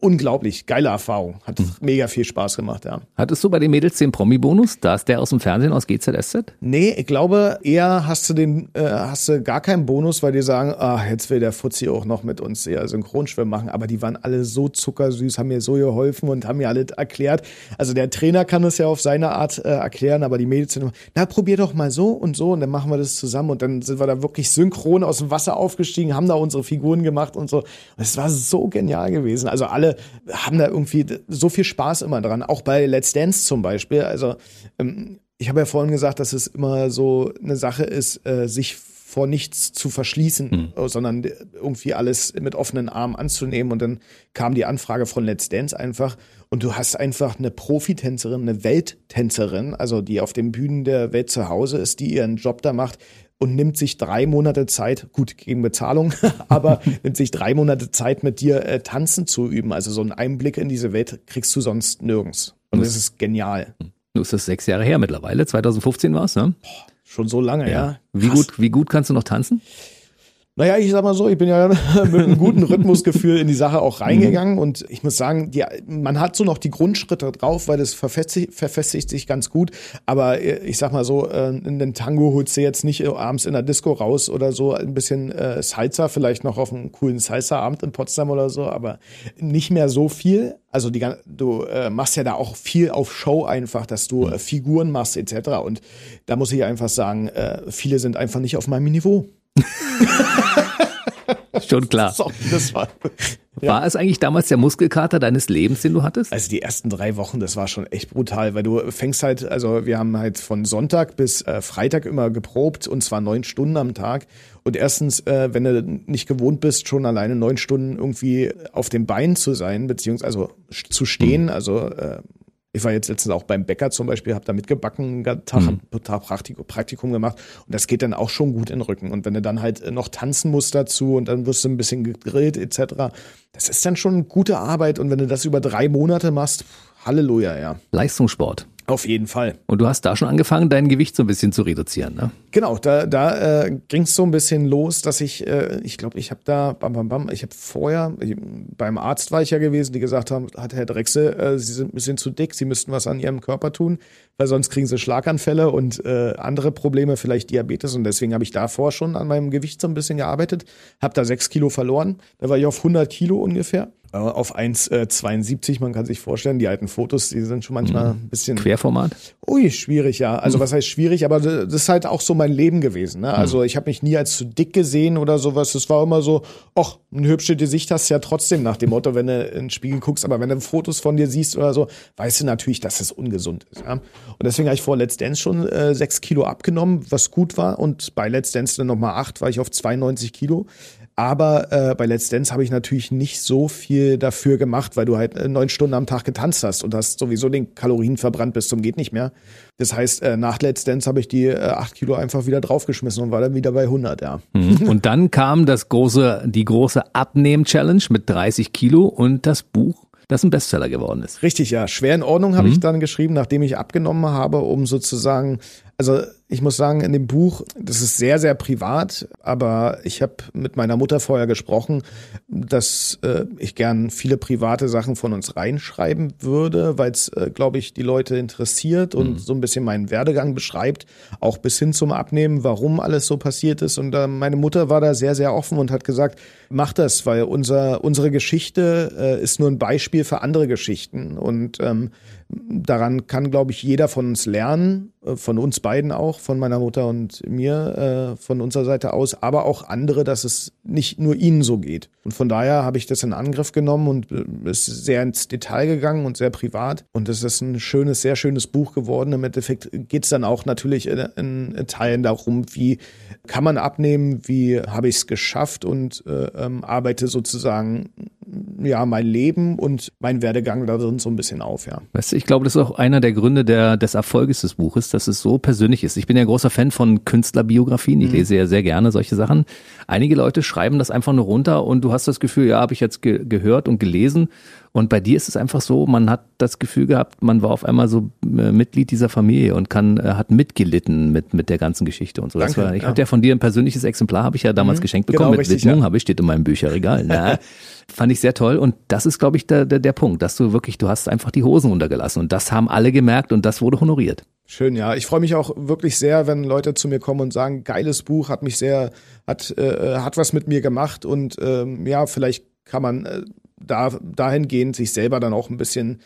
Unglaublich, geile Erfahrung. Hat mega viel Spaß gemacht, ja. Hattest du bei den Mädels den Promi-Bonus? Da ist der aus dem Fernsehen, aus GZSZ? Nee, ich glaube, eher hast du den, äh, hast du gar keinen Bonus, weil die sagen, ah, jetzt will der Fuzzi auch noch mit uns ja Synchronschwimmen machen. Aber die waren alle so zuckersüß, haben mir so geholfen und haben mir alles erklärt. Also der Trainer kann es ja auf seine Art äh, erklären, aber die Mädels sind immer, na, probier doch mal so und so und dann machen wir das zusammen und dann sind wir da wirklich synchron aus dem Wasser aufgestiegen, haben da unsere Figuren gemacht und so. Es war so genial gewesen. Also alle haben da irgendwie so viel Spaß immer dran. Auch bei Let's Dance zum Beispiel. Also ähm, ich habe ja vorhin gesagt, dass es immer so eine Sache ist, äh, sich vor nichts zu verschließen, äh, sondern irgendwie alles mit offenen Armen anzunehmen. Und dann kam die Anfrage von Let's Dance einfach. Und du hast einfach eine Profitänzerin, eine Welttänzerin, also die auf den Bühnen der Welt zu Hause ist, die ihren Job da macht und nimmt sich drei Monate Zeit, gut gegen Bezahlung, aber nimmt sich drei Monate Zeit, mit dir äh, tanzen zu üben. Also so einen Einblick in diese Welt kriegst du sonst nirgends. Und das ist genial. Nun ist das sechs Jahre her mittlerweile. 2015 war's, ne? Schon so lange, ja. Wie Krass. gut, wie gut kannst du noch tanzen? Naja, ich sag mal so, ich bin ja mit einem guten Rhythmusgefühl in die Sache auch reingegangen und ich muss sagen, die, man hat so noch die Grundschritte drauf, weil das verfestigt, verfestigt sich ganz gut. Aber äh, ich sag mal so, äh, einen Tango holst du jetzt nicht äh, abends in der Disco raus oder so, ein bisschen äh, Salsa, vielleicht noch auf einem coolen Salsa-Abend in Potsdam oder so, aber nicht mehr so viel. Also die, du äh, machst ja da auch viel auf Show einfach, dass du äh, Figuren machst etc. Und da muss ich einfach sagen, viele sind einfach nicht auf meinem Niveau. Schon klar. So, das war. War es eigentlich damals der Muskelkater deines Lebens, den du hattest? Also die ersten drei Wochen, das war schon echt brutal, weil du fängst halt, also wir haben halt von Sonntag bis äh, Freitag immer geprobt und zwar neun Stunden am Tag. Und erstens, äh, wenn du nicht gewohnt bist, schon alleine neun Stunden irgendwie auf den Beinen zu sein, beziehungsweise also zu stehen, also äh, ich war jetzt letztens auch beim Bäcker zum Beispiel, habe da mitgebacken, einen Tag, Mhm. Tag Praktikum, Praktikum gemacht und das geht dann auch schon gut in den Rücken. Und wenn du dann halt äh, noch tanzen musst dazu und dann wirst du ein bisschen gegrillt etc., das ist dann schon gute Arbeit und wenn du das über drei Monate machst, Halleluja, ja. Leistungssport. Auf jeden Fall. Und du hast da schon angefangen, dein Gewicht so ein bisschen zu reduzieren, ne? Genau, da, da äh, ging es so ein bisschen los, dass ich, äh, ich glaube, ich habe da, bam, bam, bam, ich habe vorher, ich, beim Arzt war ich ja gewesen, die gesagt haben, hat Herr Drechsel, äh, Sie sind ein bisschen zu dick, Sie müssten was an Ihrem Körper tun, weil sonst kriegen Sie Schlaganfälle und äh, andere Probleme, vielleicht Diabetes und deswegen habe ich davor schon an meinem Gewicht so ein bisschen gearbeitet, habe da sechs Kilo verloren, da war ich auf 100 Kilo ungefähr. Äh, Auf 1,72, man kann sich vorstellen, die alten Fotos, die sind schon manchmal ein bisschen Querformat? Ui, schwierig, ja. Also was heißt schwierig, aber das ist halt auch so mein Leben gewesen. Ne? Also ich habe mich nie als zu dick gesehen oder sowas. Es war immer so, ach, ein hübsches Gesicht hast du ja trotzdem nach dem Motto, wenn du in den Spiegel guckst. Aber wenn du Fotos von dir siehst oder so, weißt du natürlich, dass es ungesund ist. Ja? Und deswegen habe ich vor Let's Dance schon äh, sechs Kilo abgenommen, was gut war. Und bei Let's Dance dann nochmal acht, war ich auf 92 Kilo. Aber äh, bei Let's Dance habe ich natürlich nicht so viel dafür gemacht, weil du halt äh, neun Stunden am Tag getanzt hast und hast sowieso den Kalorien verbrannt bis zum geht nicht mehr. Das heißt, äh, nach Let's Dance habe ich die äh, acht Kilo einfach wieder draufgeschmissen und war dann wieder bei 100, ja. Mhm. Und dann kam das große, die große Abnehm-Challenge mit 30 Kilo und das Buch, das ein Bestseller geworden ist. Richtig, ja. Schwer in Ordnung habe ich dann geschrieben, nachdem ich abgenommen habe, um sozusagen, also ich muss sagen, in dem Buch, das ist sehr, sehr privat, aber ich habe mit meiner Mutter vorher gesprochen, dass äh, ich gern viele private Sachen von uns reinschreiben würde, weil es, äh, glaube ich, die Leute interessiert und so ein bisschen meinen Werdegang beschreibt, auch bis hin zum Abnehmen, warum alles so passiert ist. Und äh, meine Mutter war da sehr, sehr offen und hat gesagt, mach das, weil unser, unsere Geschichte äh, ist nur ein Beispiel für andere Geschichten. Und ähm, daran kann, glaube ich, jeder von uns lernen, äh, von uns beiden auch, von meiner Mutter und mir, äh, von unserer Seite aus, aber auch andere, dass es nicht nur ihnen so geht. Und von daher habe ich das in Angriff genommen und äh, ist sehr ins Detail gegangen und sehr privat. Und es ist ein schönes, sehr schönes Buch geworden. Im Endeffekt geht es dann auch natürlich in, Teilen darum, wie kann man abnehmen, wie habe ich es geschafft und äh, ähm, arbeite sozusagen ja mein Leben und mein Werdegang da drin so ein bisschen auf, ja. Weißt du, ich glaube, das ist auch einer der Gründe der, des Erfolges des Buches, dass es so persönlich ist. Ich bin ja großer Fan von Künstlerbiografien. Ich mhm. lese ja sehr gerne solche Sachen. Einige Leute schreiben das einfach nur runter und du hast das Gefühl, ja, habe ich jetzt ge gehört und gelesen und bei dir ist es einfach so, man hat das Gefühl gehabt, man war auf einmal so äh, Mitglied dieser Familie und kann, äh, hat mitgelitten mit, mit der ganzen Geschichte und so. Danke, war, ich ja. hatte ja von dir ein persönliches Exemplar, habe ich ja damals mhm, geschenkt bekommen genau, mit richtig, Widmung, ja. habe ich, steht in meinem Bücherregal. Na, fand ich sehr toll und das ist, glaube ich, der, der, der Punkt, dass du wirklich, du hast einfach die Hosen untergelassen und das haben alle gemerkt und das wurde honoriert. Schön, ja. Ich freue mich auch wirklich sehr, wenn Leute zu mir kommen und sagen, geiles Buch, hat mich sehr, hat, äh, hat was mit mir gemacht und ähm, ja, vielleicht kann man äh, da, dahingehend sich selber dann auch ein bisschen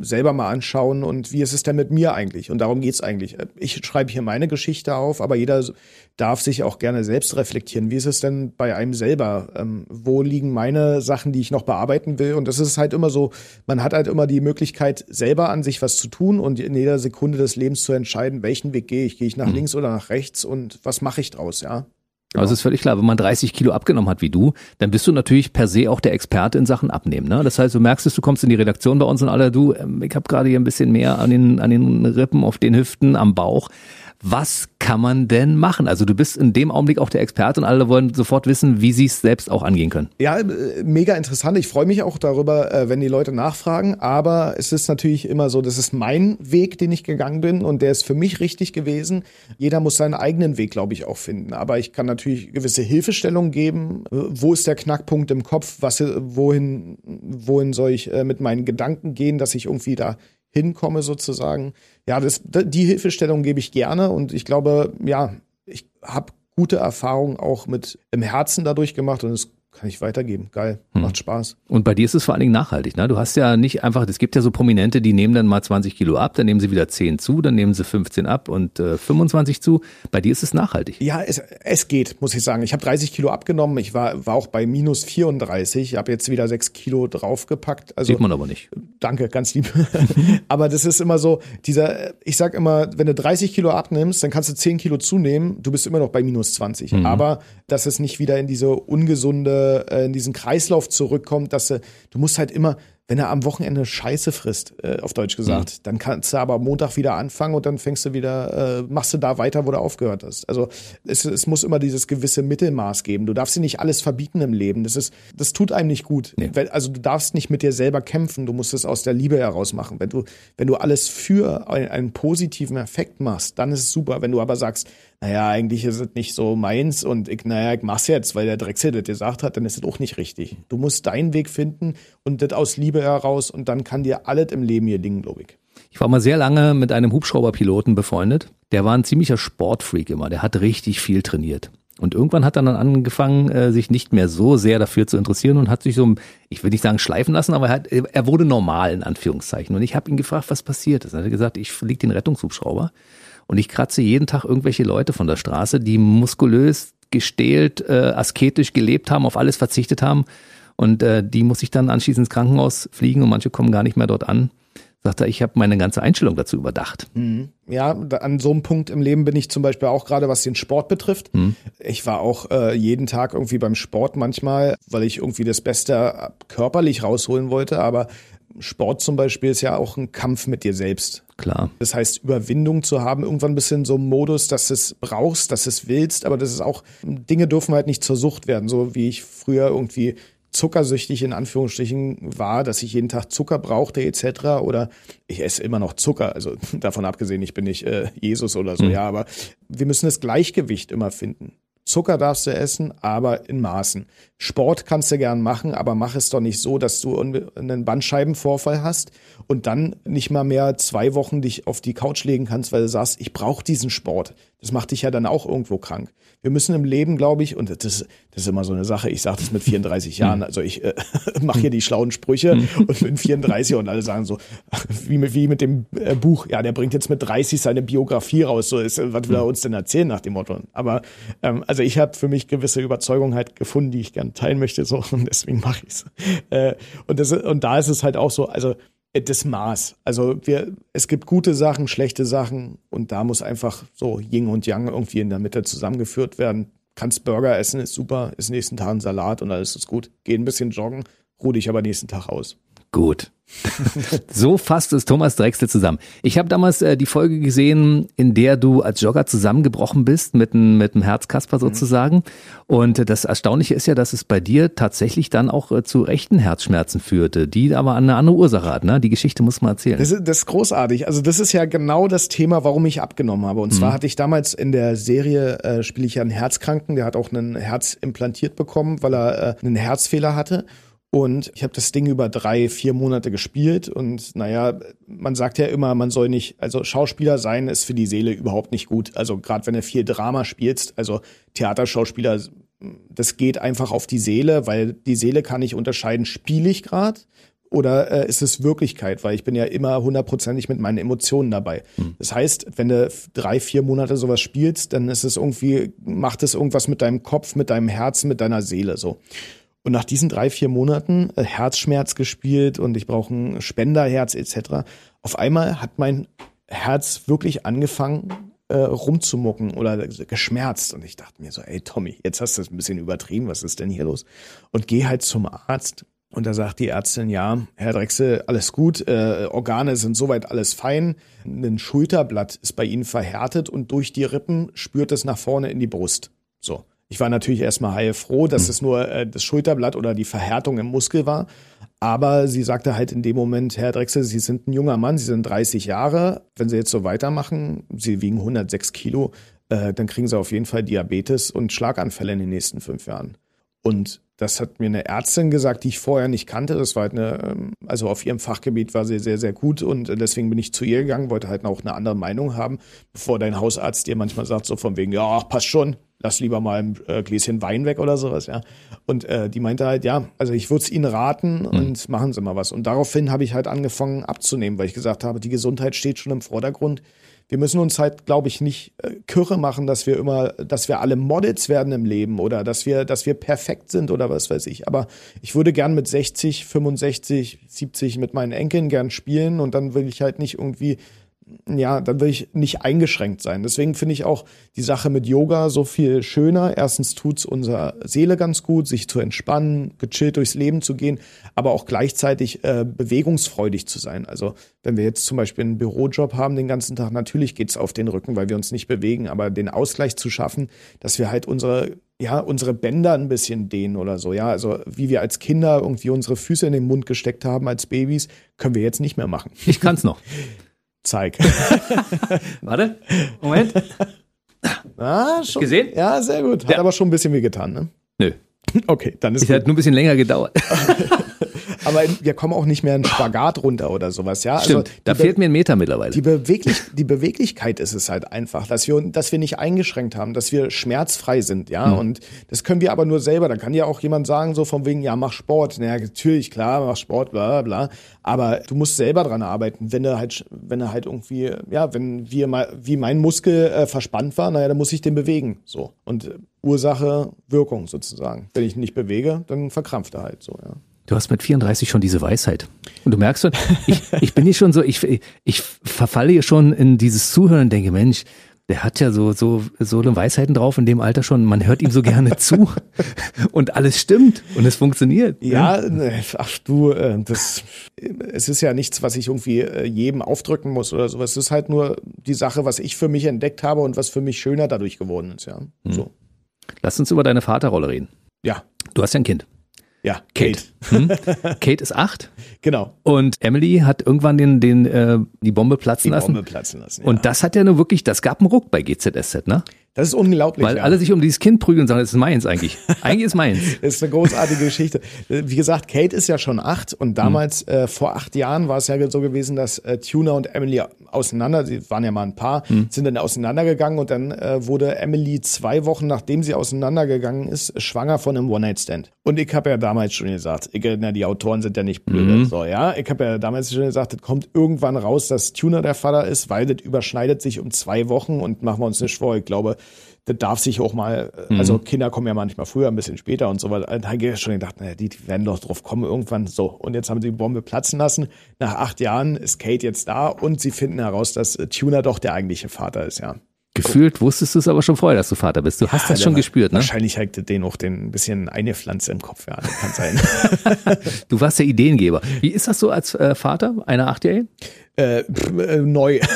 selber mal anschauen und wie ist es denn mit mir eigentlich? Und darum geht's eigentlich. Ich schreibe hier meine Geschichte auf, aber jeder darf sich auch gerne selbst reflektieren. Wie ist es denn bei einem selber? Ähm, wo liegen meine Sachen, die ich noch bearbeiten will? Und das ist halt immer so, man hat halt immer die Möglichkeit, selber an sich was zu tun und in jeder Sekunde des Lebens zu entscheiden, welchen Weg gehe ich? Gehe ich nach mhm. links oder nach rechts und was mache ich draus, ja? Genau. Also ist völlig klar, wenn man 30 Kilo abgenommen hat wie du, dann bist du natürlich per se auch der Experte in Sachen Abnehmen. Ne? Das heißt, du merkst es, du kommst in die Redaktion bei uns und alle, du, ähm, ich habe gerade hier ein bisschen mehr an den, an den Rippen, auf den Hüften, am Bauch was kann man denn machen? Also du bist in dem Augenblick auch der Experte und alle wollen sofort wissen, wie sie es selbst auch angehen können. Ja, äh, mega interessant. Ich freue mich auch darüber, äh, wenn die Leute nachfragen. Aber es ist natürlich immer so, das ist mein Weg, den ich gegangen bin und der ist für mich richtig gewesen. Jeder muss seinen eigenen Weg, glaube ich, auch finden. Aber ich kann natürlich gewisse Hilfestellungen geben. Äh, wo ist der Knackpunkt im Kopf? Was, wohin, wohin soll ich mit meinen Gedanken gehen, dass ich irgendwie da hinkomme sozusagen. Ja, das, die Hilfestellung gebe ich gerne und ich glaube, ja, ich habe gute Erfahrungen auch mit im Herzen dadurch gemacht und es kann ich weitergeben. Geil, hm. macht Spaß. Und bei dir ist es vor allen Dingen nachhaltig. Ne? Du hast ja nicht einfach, es gibt ja so Prominente, die nehmen dann mal 20 Kilo ab, dann nehmen sie wieder 10 zu, dann nehmen sie 15 ab und äh, 25 zu. Bei dir ist es nachhaltig. Ja, es, es geht, muss ich sagen. Ich habe 30 Kilo abgenommen. Ich war, war auch bei minus 34. Ich habe jetzt wieder 6 Kilo draufgepackt. Also, Sieht man aber nicht. Danke, ganz lieb. aber das ist immer so, dieser, ich sag immer, wenn du 30 Kilo abnimmst, dann kannst du 10 Kilo zunehmen. Du bist immer noch bei minus 20. Mhm. Aber dass es nicht wieder in diese ungesunde äh, in diesen Kreislauf zurückkommt, dass du, du musst halt immer, wenn er am Wochenende Scheiße frisst, äh, auf Deutsch gesagt, mhm. dann kannst du aber Montag wieder anfangen und dann fängst du wieder, äh, machst du da weiter, wo du aufgehört hast. Also es, es muss immer dieses gewisse Mittelmaß geben. Du darfst dir nicht alles verbieten im Leben. Das ist, das tut einem nicht gut. Nee. Also du darfst nicht mit dir selber kämpfen. Du musst es aus der Liebe heraus machen. Wenn du, wenn du alles für einen, einen positiven Effekt machst, dann ist es super. Wenn du aber sagst, naja, eigentlich ist es nicht so meins und ich, naja, ich mach's jetzt, weil der Drechsel das gesagt hat, dann ist es auch nicht richtig. Du musst deinen Weg finden und das aus Liebe heraus und dann kann dir alles im Leben gelingen, glaube ich. Ich war mal sehr lange mit einem Hubschrauberpiloten befreundet. Der war ein ziemlicher Sportfreak immer. Der hat richtig viel trainiert. Und irgendwann hat er dann angefangen, äh, sich nicht mehr so sehr dafür zu interessieren und hat sich so, ich will nicht sagen schleifen lassen, aber er, hat, er wurde normal in Anführungszeichen. Und ich habe ihn gefragt, was passiert ist. Er hat gesagt, ich fliege den Rettungshubschrauber und ich kratze jeden Tag irgendwelche Leute von der Straße, die muskulös, gestählt, äh, asketisch gelebt haben, auf alles verzichtet haben. Und äh, die muss ich dann anschließend ins Krankenhaus fliegen und manche kommen gar nicht mehr dort an. Sagt er, ich habe meine ganze Einstellung dazu überdacht. Mhm. Ja, an so einem Punkt im Leben bin ich zum Beispiel auch gerade, was den Sport betrifft. Mhm. Ich war auch äh, jeden Tag irgendwie beim Sport manchmal, weil ich irgendwie das Beste körperlich rausholen wollte. Aber Sport zum Beispiel ist ja auch ein Kampf mit dir selbst. Klar. Das heißt, Überwindung zu haben, irgendwann ein bisschen so im Modus, dass du es brauchst, dass du es willst, aber das ist auch, Dinge dürfen halt nicht zur Sucht werden, so wie ich früher irgendwie zuckersüchtig in Anführungsstrichen war, dass ich jeden Tag Zucker brauchte etc. Oder ich esse immer noch Zucker, also davon abgesehen, ich bin nicht äh, Jesus oder so, mhm. ja, aber wir müssen das Gleichgewicht immer finden. Zucker darfst du essen, aber in Maßen. Sport kannst du gern machen, aber mach es doch nicht so, dass du einen Bandscheibenvorfall hast und dann nicht mal mehr zwei Wochen dich auf die Couch legen kannst, weil du sagst, ich brauche diesen Sport. Das macht dich ja dann auch irgendwo krank. Wir müssen im Leben, glaube ich, und das, das ist immer so eine Sache, ich sage das mit 34 Jahren, also ich äh, mache hier die schlauen Sprüche und bin 34 und alle sagen so, wie mit, wie mit dem äh, Buch, ja, der bringt jetzt mit 30 seine Biografie raus, so ist, was will er uns denn erzählen nach dem Motto? Aber ähm, also ich habe für mich gewisse Überzeugungen halt gefunden, die ich gerne teilen möchte, so und deswegen mache ich es. Äh, und, das, und da ist es halt auch so, also das Maß. Also wir, es gibt gute Sachen, schlechte Sachen und da muss einfach so Yin und Yang irgendwie in der Mitte zusammengeführt werden. Kannst Burger essen, ist super, ist nächsten Tag ein Salat und alles ist gut. Geh ein bisschen joggen, ruh dich aber nächsten Tag aus. Gut. so fasst es Thomas Drexel zusammen. Ich habe damals äh, die Folge gesehen, in der du als Jogger zusammengebrochen bist mit einem mit dem Herzkasper sozusagen. Mhm. Und das Erstaunliche ist ja, dass es bei dir tatsächlich dann auch äh, zu rechten Herzschmerzen führte, die aber eine andere Ursache hat. Ne? Die Geschichte muss man erzählen. Das ist, das ist großartig. Also das ist ja genau das Thema, warum ich abgenommen habe. Und zwar mhm. hatte ich damals in der Serie, äh, spiele ich ja einen Herzkranken, der hat auch ein Herz implantiert bekommen, weil er äh, einen Herzfehler hatte. Und ich habe das Ding über drei, vier Monate gespielt. Und naja, man sagt ja immer, man soll nicht, also Schauspieler sein ist für die Seele überhaupt nicht gut. Also gerade wenn du viel Drama spielst, also Theaterschauspieler, das geht einfach auf die Seele, weil die Seele kann nicht unterscheiden, spiele ich gerade oder äh, ist es Wirklichkeit? Weil ich bin ja immer hundertprozentig mit meinen Emotionen dabei. Hm. Das heißt, wenn du drei, vier Monate sowas spielst, dann ist es irgendwie, macht es irgendwas mit deinem Kopf, mit deinem Herzen, mit deiner Seele so. Und nach diesen drei, vier Monaten äh, Herzschmerz gespielt und ich brauche ein Spenderherz etc. Auf einmal hat mein Herz wirklich angefangen äh, rumzumucken oder geschmerzt. Und ich dachte mir so, ey Tommy, jetzt hast du es ein bisschen übertrieben, was ist denn hier los? Und geh halt zum Arzt. Und da sagt die Ärztin, ja, Herr Drechsel, alles gut, äh, Organe sind soweit alles fein. Ein Schulterblatt ist bei Ihnen verhärtet und durch die Rippen spürt es nach vorne in die Brust. So. Ich war natürlich erstmal heilfroh, dass mhm. es nur äh, das Schulterblatt oder die Verhärtung im Muskel war. Aber sie sagte halt in dem Moment, Herr Drechsel, Sie sind ein junger Mann, Sie sind 30 Jahre. Wenn Sie jetzt so weitermachen, Sie wiegen 106 Kilo, äh, dann kriegen Sie auf jeden Fall Diabetes und Schlaganfälle in den nächsten fünf Jahren. Und das hat mir eine Ärztin gesagt, die ich vorher nicht kannte. Das war halt eine, ähm, also auf ihrem Fachgebiet war sie sehr, sehr gut und deswegen bin ich zu ihr gegangen, wollte halt auch eine andere Meinung haben, bevor dein Hausarzt dir manchmal sagt, so von wegen, ja, passt schon, lass lieber mal ein äh, Gläschen Wein weg oder sowas, ja. Und äh, die meinte halt, ja, also ich würde es Ihnen raten mhm. und machen Sie mal was. Und daraufhin habe ich halt angefangen abzunehmen, weil ich gesagt habe, die Gesundheit steht schon im Vordergrund. Wir müssen uns halt, glaube ich, nicht äh, Kürre machen, dass wir immer, dass wir alle Models werden im Leben oder dass wir, dass wir perfekt sind oder was weiß ich. Aber ich würde gern mit 60, 65, 70 mit meinen Enkeln gern spielen und dann will ich halt nicht irgendwie ja, dann will ich nicht eingeschränkt sein. Deswegen finde ich auch die Sache mit Yoga so viel schöner. Erstens tut's unserer Seele ganz gut, sich zu entspannen, gechillt durchs Leben zu gehen, aber auch gleichzeitig äh, bewegungsfreudig zu sein. Also wenn wir jetzt zum Beispiel einen Bürojob haben den ganzen Tag, natürlich geht's auf den Rücken, weil wir uns nicht bewegen, aber den Ausgleich zu schaffen, dass wir halt unsere ja, unsere Bänder ein bisschen dehnen oder so, ja. Also wie wir als Kinder irgendwie unsere Füße in den Mund gesteckt haben als Babys, können wir jetzt nicht mehr machen. Ich kann's noch. Zeig. Warte, Moment. Ah, schon. Gesehen? Ja, sehr gut. Hat ja. aber schon ein bisschen wie getan, ne? Nö. Okay, dann ist es. hat nur ein bisschen länger gedauert. aber wir kommen auch nicht mehr in Spagat runter oder sowas, ja. Also Stimmt, also da fehlt mir ein Meter mittlerweile. Die, Beweglich die Beweglichkeit ist es halt einfach, dass wir, dass wir nicht eingeschränkt haben, dass wir schmerzfrei sind, ja. Mhm. Und das können wir aber nur selber. Da kann ja auch jemand sagen, so von wegen, ja, mach Sport. Naja, natürlich, klar, mach Sport, bla, bla. Aber du musst selber dran arbeiten. Wenn du halt, wenn du halt irgendwie, ja, wenn wir mal, wie mein Muskel äh, verspannt war, naja, dann muss ich den bewegen, so. Und Ursache, Wirkung sozusagen. Wenn ich ihn nicht bewege, dann verkrampft er halt so, ja. Du hast mit 34 schon diese Weisheit. Und du merkst schon, ich, ich bin hier schon so, ich, ich verfalle hier schon in dieses Zuhören und denke, Mensch, der hat ja so, so, so eine Weisheiten drauf in dem Alter schon. Man hört ihm so gerne zu und alles stimmt und es funktioniert. Ne? Ja, ne? ach du, äh, das, es ist ja nichts, was ich irgendwie äh, jedem aufdrücken muss oder sowas. Es ist halt nur die Sache, was ich für mich entdeckt habe und was für mich schöner dadurch geworden ist, ja. Hm. So. Lass uns über deine Vaterrolle reden. Ja. Du hast ja ein Kind. Ja, Kate. Kate, hm? Kate ist acht. Genau. Und Emily hat irgendwann den, den, äh, die Bombe platzen die lassen. Die Bombe platzen lassen. Ja. Und das hat ja nur wirklich, das gab einen Ruck bei GZSZ, ne? Das ist unglaublich. Weil ja. alle sich um dieses Kind prügeln und sagen, das ist meins eigentlich. Eigentlich ist meins. das ist eine großartige Geschichte. Wie gesagt, Kate ist ja schon acht und damals, mhm. äh, vor acht Jahren, war es ja so gewesen, dass äh, Tuna und Emily auseinander, sie waren ja mal ein Paar, mhm. sind dann auseinandergegangen und dann äh, wurde Emily zwei Wochen, nachdem sie auseinandergegangen ist, schwanger von einem One-Night-Stand. Und ich habe ja damals schon gesagt, ich, na, die Autoren sind ja nicht blöd. Mhm. So, ja, ich habe ja damals schon gesagt, es kommt irgendwann raus, dass Tuna der Vater ist, weil das überschneidet sich um zwei Wochen und machen wir uns nicht vor. Ich glaube, das darf sich auch mal, mhm. also Kinder kommen ja manchmal früher, ein bisschen später und so weiter. Da habe ich schon gedacht, naja, die, die werden doch drauf kommen irgendwann so. Und jetzt haben sie die Bombe platzen lassen. Nach acht Jahren ist Kate jetzt da und sie finden heraus, dass Tuna doch der eigentliche Vater ist, ja. Gefühlt wusstest du es aber schon vorher, dass du Vater bist. Du ja, hast das schon gespürt, ne? Wahrscheinlich hat den auch den ein bisschen eine Pflanze im Kopf, ja, das kann sein. du warst der Ideengeber. Wie ist das so als äh, Vater einer Achtjährigen? Äh, äh, neu.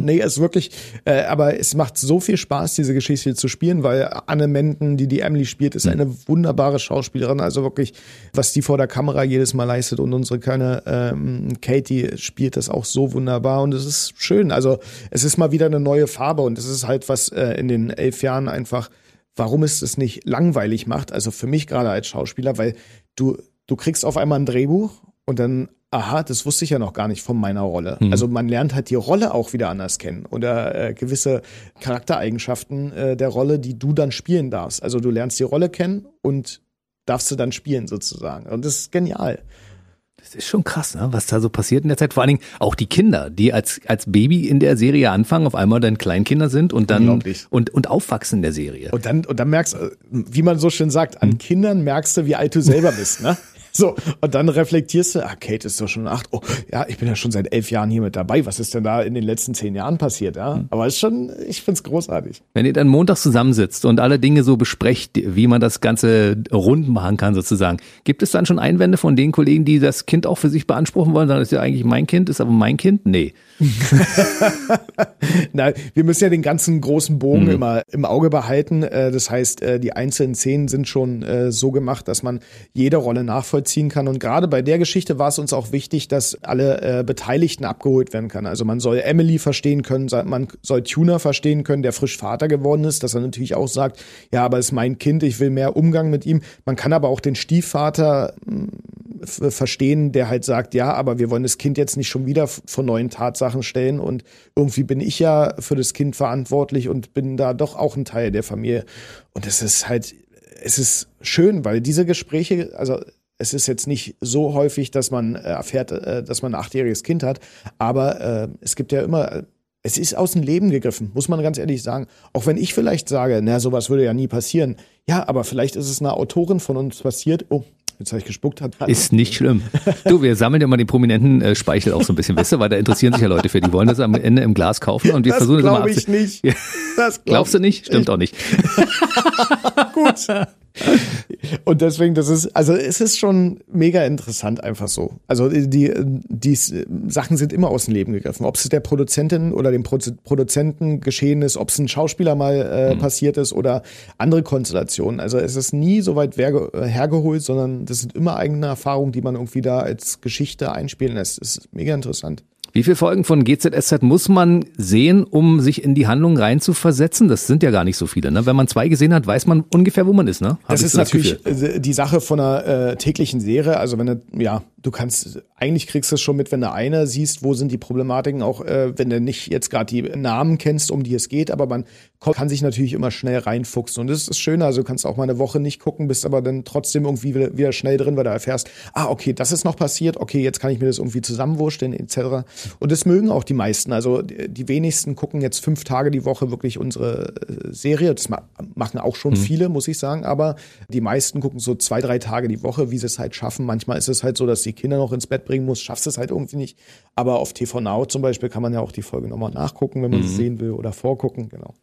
Nee, ist wirklich, äh, aber es macht so viel Spaß, diese Geschichte zu spielen, weil Anne Menden, die die Emily spielt, ist hm. eine wunderbare Schauspielerin. Also wirklich, was die vor der Kamera jedes Mal leistet und unsere kleine ähm, Katie spielt das auch so wunderbar und es ist schön. Also es ist mal wieder eine neue Farbe und es ist halt was äh, in den elf Jahren einfach, warum es es nicht langweilig macht. Also für mich gerade als Schauspieler, weil du du kriegst auf einmal ein Drehbuch und dann aha, das wusste ich ja noch gar nicht von meiner Rolle. Mhm. Also man lernt halt die Rolle auch wieder anders kennen oder äh, gewisse Charaktereigenschaften äh, der Rolle, die du dann spielen darfst. Also du lernst die Rolle kennen und darfst du dann spielen sozusagen. Und das ist genial. Das ist schon krass, ne? was da so passiert in der Zeit. Vor allen Dingen auch die Kinder, die als, als Baby in der Serie anfangen, auf einmal dann Kleinkinder sind und dann und, und aufwachsen in der Serie. Und dann, und dann merkst du, wie man so schön sagt, an mhm. Kindern merkst du, wie alt du selber bist, ne? So, und dann reflektierst du, ah, Kate ist doch schon acht. Oh, ja, ich bin ja schon seit elf Jahren hier mit dabei. Was ist denn da in den letzten zehn Jahren passiert? Ja, mhm. aber ist schon, ich find's großartig. Wenn ihr dann montags zusammensitzt und alle Dinge so besprecht, wie man das Ganze rund machen kann, sozusagen, gibt es dann schon Einwände von den Kollegen, die das Kind auch für sich beanspruchen wollen? Sagen, das ist ja eigentlich mein Kind, ist aber mein Kind? Nee. Nein, wir müssen ja den ganzen großen Bogen mhm. immer im Auge behalten. Äh, das heißt, äh, die einzelnen Szenen sind schon äh, so gemacht, dass man jede Rolle nachvollziehen kann. Und gerade bei der Geschichte war es uns auch wichtig, dass alle Beteiligten abgeholt werden kann. Also man soll Emily verstehen können, man soll Tuner verstehen können, der frisch Vater geworden ist, dass er natürlich auch sagt, ja, aber es ist mein Kind, ich will mehr Umgang mit ihm. Man kann aber auch den Stiefvater hm, verstehen, der halt sagt, ja, aber wir wollen das Kind jetzt nicht schon wieder vor neuen Tatsachen stellen und irgendwie bin ich ja für das Kind verantwortlich und bin da doch auch ein Teil der Familie. Und es ist halt, es ist schön, weil diese Gespräche, also es ist jetzt nicht so häufig, dass man äh, erfährt, äh, dass man ein achtjähriges Kind hat, aber äh, es gibt ja immer es ist aus dem Leben gegriffen, muss man ganz ehrlich sagen. Auch wenn ich vielleicht sage, na, sowas würde ja nie passieren. Ja, aber vielleicht ist es einer Autorin von uns passiert. Oh, jetzt habe ich gespuckt. Hat, ist nicht schlimm. Du, wir sammeln ja mal den prominenten äh, Speichel auch so ein bisschen, wisst ihr, weil da interessieren sich ja Leute für. Die wollen das am Ende im Glas kaufen und wir das versuchen es mal ich nicht. Das glaub Glaubst du nicht? Stimmt ich. auch nicht. Gut. Und deswegen, das ist, also es ist schon mega interessant einfach so. Also die, die Sachen sind immer aus dem Leben gegriffen. Ob es der Produzentin oder dem Produzenten geschehen ist, ob es ein Schauspieler mal äh, mhm. passiert ist oder andere Konstellationen. Also es ist nie so weit hergeholt, sondern das sind immer eigene Erfahrungen, die man irgendwie da als Geschichte einspielen lässt. Das ist mega interessant. Wie viele Folgen von GZSZ muss man sehen, um sich in die Handlung reinzuversetzen? Das sind ja gar nicht so viele. Ne? Wenn man zwei gesehen hat, weiß man ungefähr, wo man ist. Ne? Hab das ist so natürlich das die Sache von einer äh, täglichen Serie. Also wenn du, ja, du kannst, eigentlich kriegst du es schon mit, wenn du eine siehst, wo sind die Problematiken, auch äh, wenn du nicht jetzt gerade die Namen kennst, um die es geht, aber man kann sich natürlich immer schnell reinfuchsen. Und das ist das Schöne, also du kannst auch mal eine Woche nicht gucken, bist aber dann trotzdem irgendwie wieder, schnell drin, weil du erfährst, ah, okay, das ist noch passiert, okay, jetzt kann ich mir das irgendwie zusammenwurstellen, etc. Und das mögen auch die meisten. Also die wenigsten gucken jetzt fünf Tage die Woche wirklich unsere äh, Serie. Das machen auch schon mhm. viele, muss ich sagen. Aber die meisten gucken so zwei, drei Tage die Woche, wie sie es halt schaffen. Manchmal ist es halt so, dass die Kinder noch ins Bett bringen muss, schaffst es halt irgendwie nicht. Aber auf TV Now zum Beispiel kann man ja auch die Folge nochmal nachgucken, wenn man mhm. sie sehen will oder vorgucken. Genau.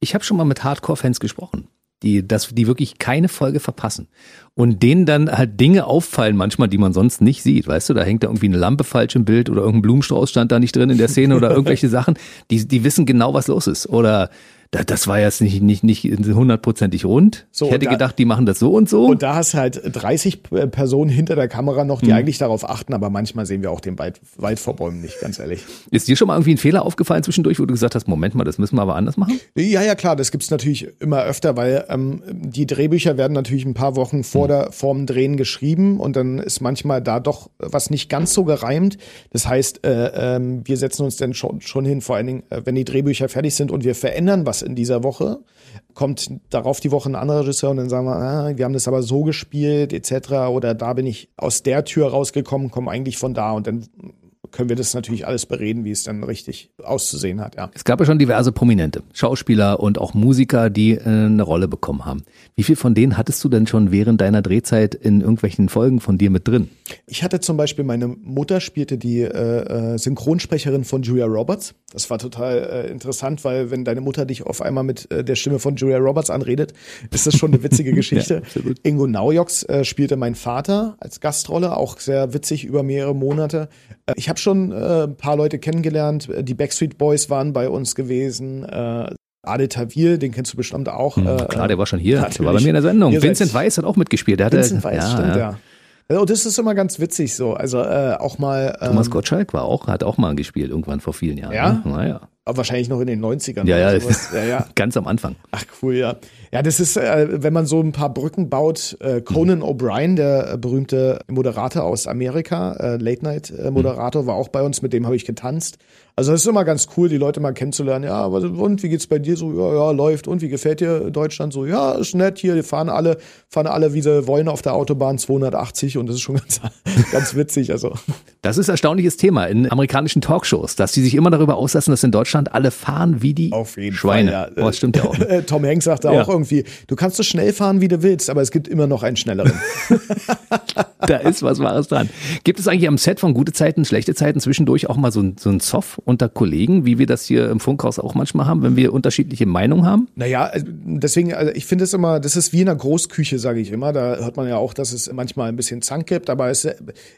Ich habe schon mal mit Hardcore-Fans gesprochen die, dass die wirklich keine Folge verpassen. Und denen dann halt Dinge auffallen manchmal, die man sonst nicht sieht. Weißt du, da hängt da irgendwie eine Lampe falsch im Bild oder irgendein Blumenstrauß stand da nicht drin in der Szene oder irgendwelche Sachen. Die, die wissen genau, was los ist. Oder das war jetzt nicht, nicht, nicht hundertprozentig rund. So, ich hätte da- gedacht, die machen das so und so. Und da hast halt 30 Personen hinter der Kamera noch, die Mhm. eigentlich darauf achten, aber manchmal sehen wir auch den Wald, Wald vor Bäumen nicht, ganz ehrlich. Ist dir schon mal irgendwie ein Fehler aufgefallen zwischendurch, wo du gesagt hast, Moment mal, das müssen wir aber anders machen? Ja, ja, klar, das gibt's natürlich immer öfter, weil ähm, die Drehbücher werden natürlich ein paar Wochen vor der vorm Drehen geschrieben und dann ist manchmal da doch was nicht ganz so gereimt. Das heißt, äh, ähm, wir setzen uns dann schon, schon hin, vor allen Dingen, äh, wenn die Drehbücher fertig sind und wir verändern was in dieser Woche, kommt darauf die Woche ein anderer Regisseur und dann sagen wir, ah, wir haben das aber so gespielt etc. Oder da bin ich aus der Tür rausgekommen, komme eigentlich von da und dann können wir das natürlich alles bereden, wie es dann richtig auszusehen hat, ja. Es gab ja schon diverse Prominente, Schauspieler und auch Musiker, die äh, eine Rolle bekommen haben. Wie viel von denen hattest du denn schon während deiner Drehzeit in irgendwelchen Folgen von dir mit drin? Ich hatte zum Beispiel, meine Mutter spielte die äh, äh, Synchronsprecherin von Julia Roberts. Das war total äh, interessant, weil wenn deine Mutter dich auf einmal mit äh, der Stimme von Julia Roberts anredet, ist das schon eine witzige Geschichte. Ja. Ingo Naujoks spielte mein Vater als Gastrolle, auch sehr witzig über mehrere Monate. Äh, ich habe schon äh, ein paar Leute kennengelernt. Äh, Die Backstreet Boys waren bei uns gewesen. Äh, Ade Tawil, den kennst du bestimmt auch. Äh, Hm, Klar, der war schon hier, der war bei natürlich. mir in der Sendung. Ihr Vincent Weiss hat auch mitgespielt. Der Vincent Weiss, stimmt, ja. ja. Und das ist immer ganz witzig so. Also äh, auch mal. Ähm, Thomas Gottschalk war auch, hat auch mal gespielt, irgendwann vor vielen Jahren. Ja? Ne? Naja, aber wahrscheinlich noch in den 90ern. ja, oder ja, sowas. ja, ja. ganz am Anfang. Ach cool, ja. Ja, das ist, äh, wenn man so ein paar Brücken baut, äh, Conan O'Brien, der äh, berühmte Moderator aus Amerika, äh, Late-Night-Moderator, war auch bei uns, mit dem habe ich getanzt. Also das ist immer ganz cool, die Leute mal kennenzulernen. Ja, und wie geht's bei dir so? Ja, ja, läuft. Und wie gefällt dir Deutschland so? Ja, ist nett hier, die fahren alle, fahren alle, wie sie wollen, auf der Autobahn 280 und das ist schon ganz, ganz witzig. Also Das ist ein erstaunliches Thema in amerikanischen Talkshows, dass die sich immer darüber auslassen, dass in Deutschland alle fahren wie die Auf jeden Schweine. Fall. Oh, das stimmt ja auch. Ne? Äh, Tom Hanks sagte Ja. auch irgendwie, du kannst so schnell fahren, wie du willst, aber es gibt immer noch einen schnelleren. Da ist was Wahres dran. Gibt es eigentlich am Set von gute Zeiten, schlechte Zeiten zwischendurch auch mal so ein, so ein Zoff unter Kollegen, wie wir das hier im Funkhaus auch manchmal haben, wenn wir unterschiedliche Meinungen haben? Naja, also deswegen, also ich finde es immer, das ist wie in einer Großküche, sage ich immer. Da hört man ja auch, dass es manchmal ein bisschen Zank gibt, aber es,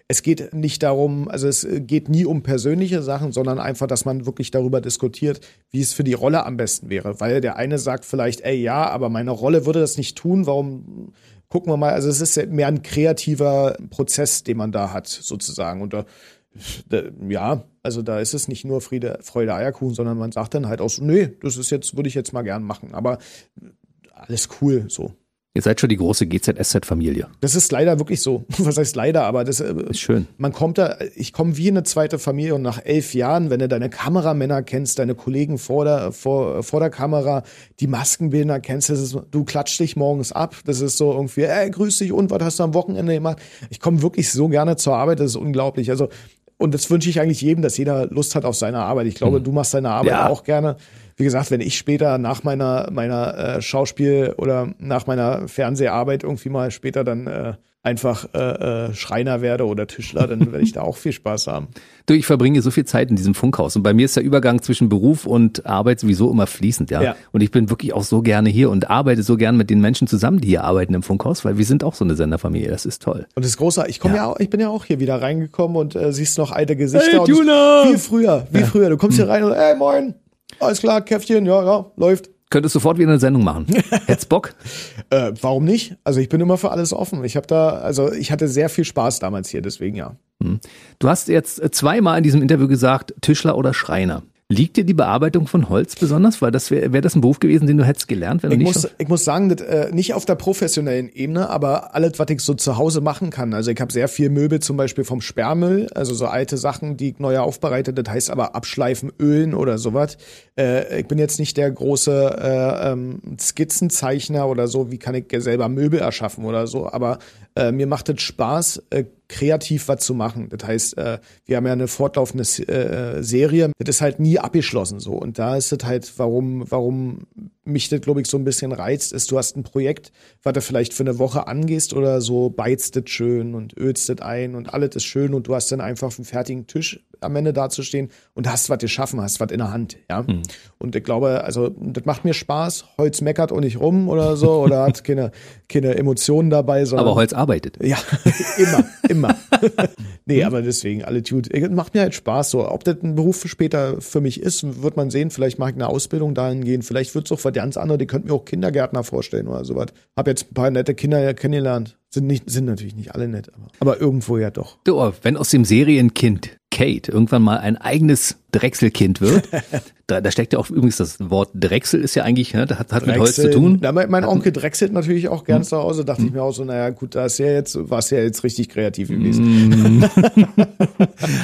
es geht nicht darum, also es geht nie um persönliche Sachen, sondern einfach, dass man wirklich darüber diskutiert, wie es für die Rolle am besten wäre. Weil der eine sagt vielleicht, ey, ja, aber meine Rolle würde das nicht tun, warum gucken wir mal. Also es ist mehr ein kreativer Prozess, den man da hat, sozusagen. Und da, ja, also da ist es nicht nur Friede, Freude, Eierkuchen, sondern man sagt dann halt auch so, nee, das ist jetzt, würde ich jetzt mal gern machen. Aber alles cool, so. Ihr seid schon die große GZSZ-Familie. Das ist leider wirklich so. Was heißt leider, aber das äh, Ist schön. man kommt da, ich komme wie in eine zweite Familie und nach elf Jahren, wenn du deine Kameramänner kennst, deine Kollegen vor der, vor, vor der Kamera, die Maskenbildner kennst, das ist, du klatscht dich morgens ab. Das ist so irgendwie, ey, grüß dich und was hast du am Wochenende gemacht? Ich komme wirklich so gerne zur Arbeit, das ist unglaublich. Also, und das wünsche ich eigentlich jedem, dass jeder Lust hat auf seine Arbeit. Ich glaube, du machst deine Arbeit Ja. auch gerne. Wie gesagt, wenn ich später nach meiner, meiner äh, Schauspiel- oder nach meiner Fernseharbeit irgendwie mal später dann äh, einfach äh, äh, Schreiner werde oder Tischler, dann werde ich da auch viel Spaß haben. Du, ich verbringe so viel Zeit in diesem Funkhaus und bei mir ist der Übergang zwischen Beruf und Arbeit sowieso immer fließend, ja. Ja. Und ich bin wirklich auch so gerne hier und arbeite so gern mit den Menschen zusammen, die hier arbeiten im Funkhaus, weil wir sind auch so eine Senderfamilie. Das ist toll. Und das ist großartig. Ich komme ja. Ja. auch, ich bin ja auch hier wieder reingekommen und äh, siehst noch alte Gesichter. Hey, und Tuna! Wie früher, wie früher. Du kommst hier rein und, ey, moin, alles klar, Käffchen, ja, ja, läuft. Könntest sofort wieder eine Sendung machen. Hätt's Bock? Äh, warum nicht? Also ich bin immer für alles offen. Ich habe da, also ich hatte sehr viel Spaß damals hier, deswegen ja. Du hast jetzt zweimal in diesem Interview gesagt, Tischler oder Schreiner. Liegt dir die Bearbeitung von Holz besonders? Weil das wäre wär das ein Beruf gewesen, den du hättest gelernt, wenn du Ich nicht muss, ich muss sagen, das, äh, nicht auf der professionellen Ebene, aber alles, was ich so zu Hause machen kann. Also ich habe sehr viel Möbel zum Beispiel vom Sperrmüll, also so alte Sachen, die ich neu aufbereitet, das heißt aber abschleifen, ölen oder sowas. Äh, ich bin jetzt nicht der große äh, ähm, Skizzenzeichner oder so, wie kann ich selber Möbel erschaffen oder so, aber äh, mir macht es Spaß, äh, kreativ was zu machen. Das heißt, äh, wir haben ja eine fortlaufende äh, Serie, das ist halt nie abgeschlossen so. Und da ist es halt, warum, warum mich das, glaube ich, so ein bisschen reizt, ist, du hast ein Projekt, was du vielleicht für eine Woche angehst oder so, beizt das schön und ölst das ein und alles ist schön und du hast dann einfach einen fertigen Tisch am Ende dazustehen und hast was geschaffen, hast was in der Hand, ja. Mhm. Und ich glaube, also das macht mir Spaß. Holz meckert auch nicht rum oder so oder hat keine, keine Emotionen dabei. Sondern, aber Holz arbeitet. Ja, immer, immer. nee, aber deswegen, alle tut. Macht mir halt Spaß. So, ob das ein Beruf später für mich ist, wird man sehen. Vielleicht mache ich eine Ausbildung dahin gehen. Vielleicht wird es auch was ganz anderes. Die könnten mir auch Kindergärtner vorstellen oder sowas. Hab jetzt ein paar nette Kinder kennengelernt. Sind, nicht, sind natürlich nicht alle nett, aber, aber irgendwo ja doch. Du, wenn aus dem Serienkind Kate irgendwann mal ein eigenes Drechselkind wird, da, da steckt ja auch übrigens das Wort Drechsel ist ja eigentlich, ne, das hat, hat mit Holz zu tun. Ja, mein, Onkel drechselt natürlich auch gern hm. zu Hause, dachte hm. ich mir auch so, naja gut, da ist ja jetzt, war es ja jetzt richtig kreativ gewesen.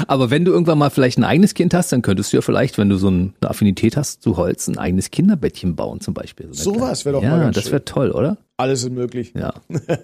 aber wenn du irgendwann mal vielleicht ein eigenes Kind hast, dann könntest du ja vielleicht, wenn du so eine Affinität hast zu Holz, ein eigenes Kinderbettchen bauen zum Beispiel. So, so was wäre doch ja, mal ganz das wäre toll, oder? Alles ist möglich. Ja.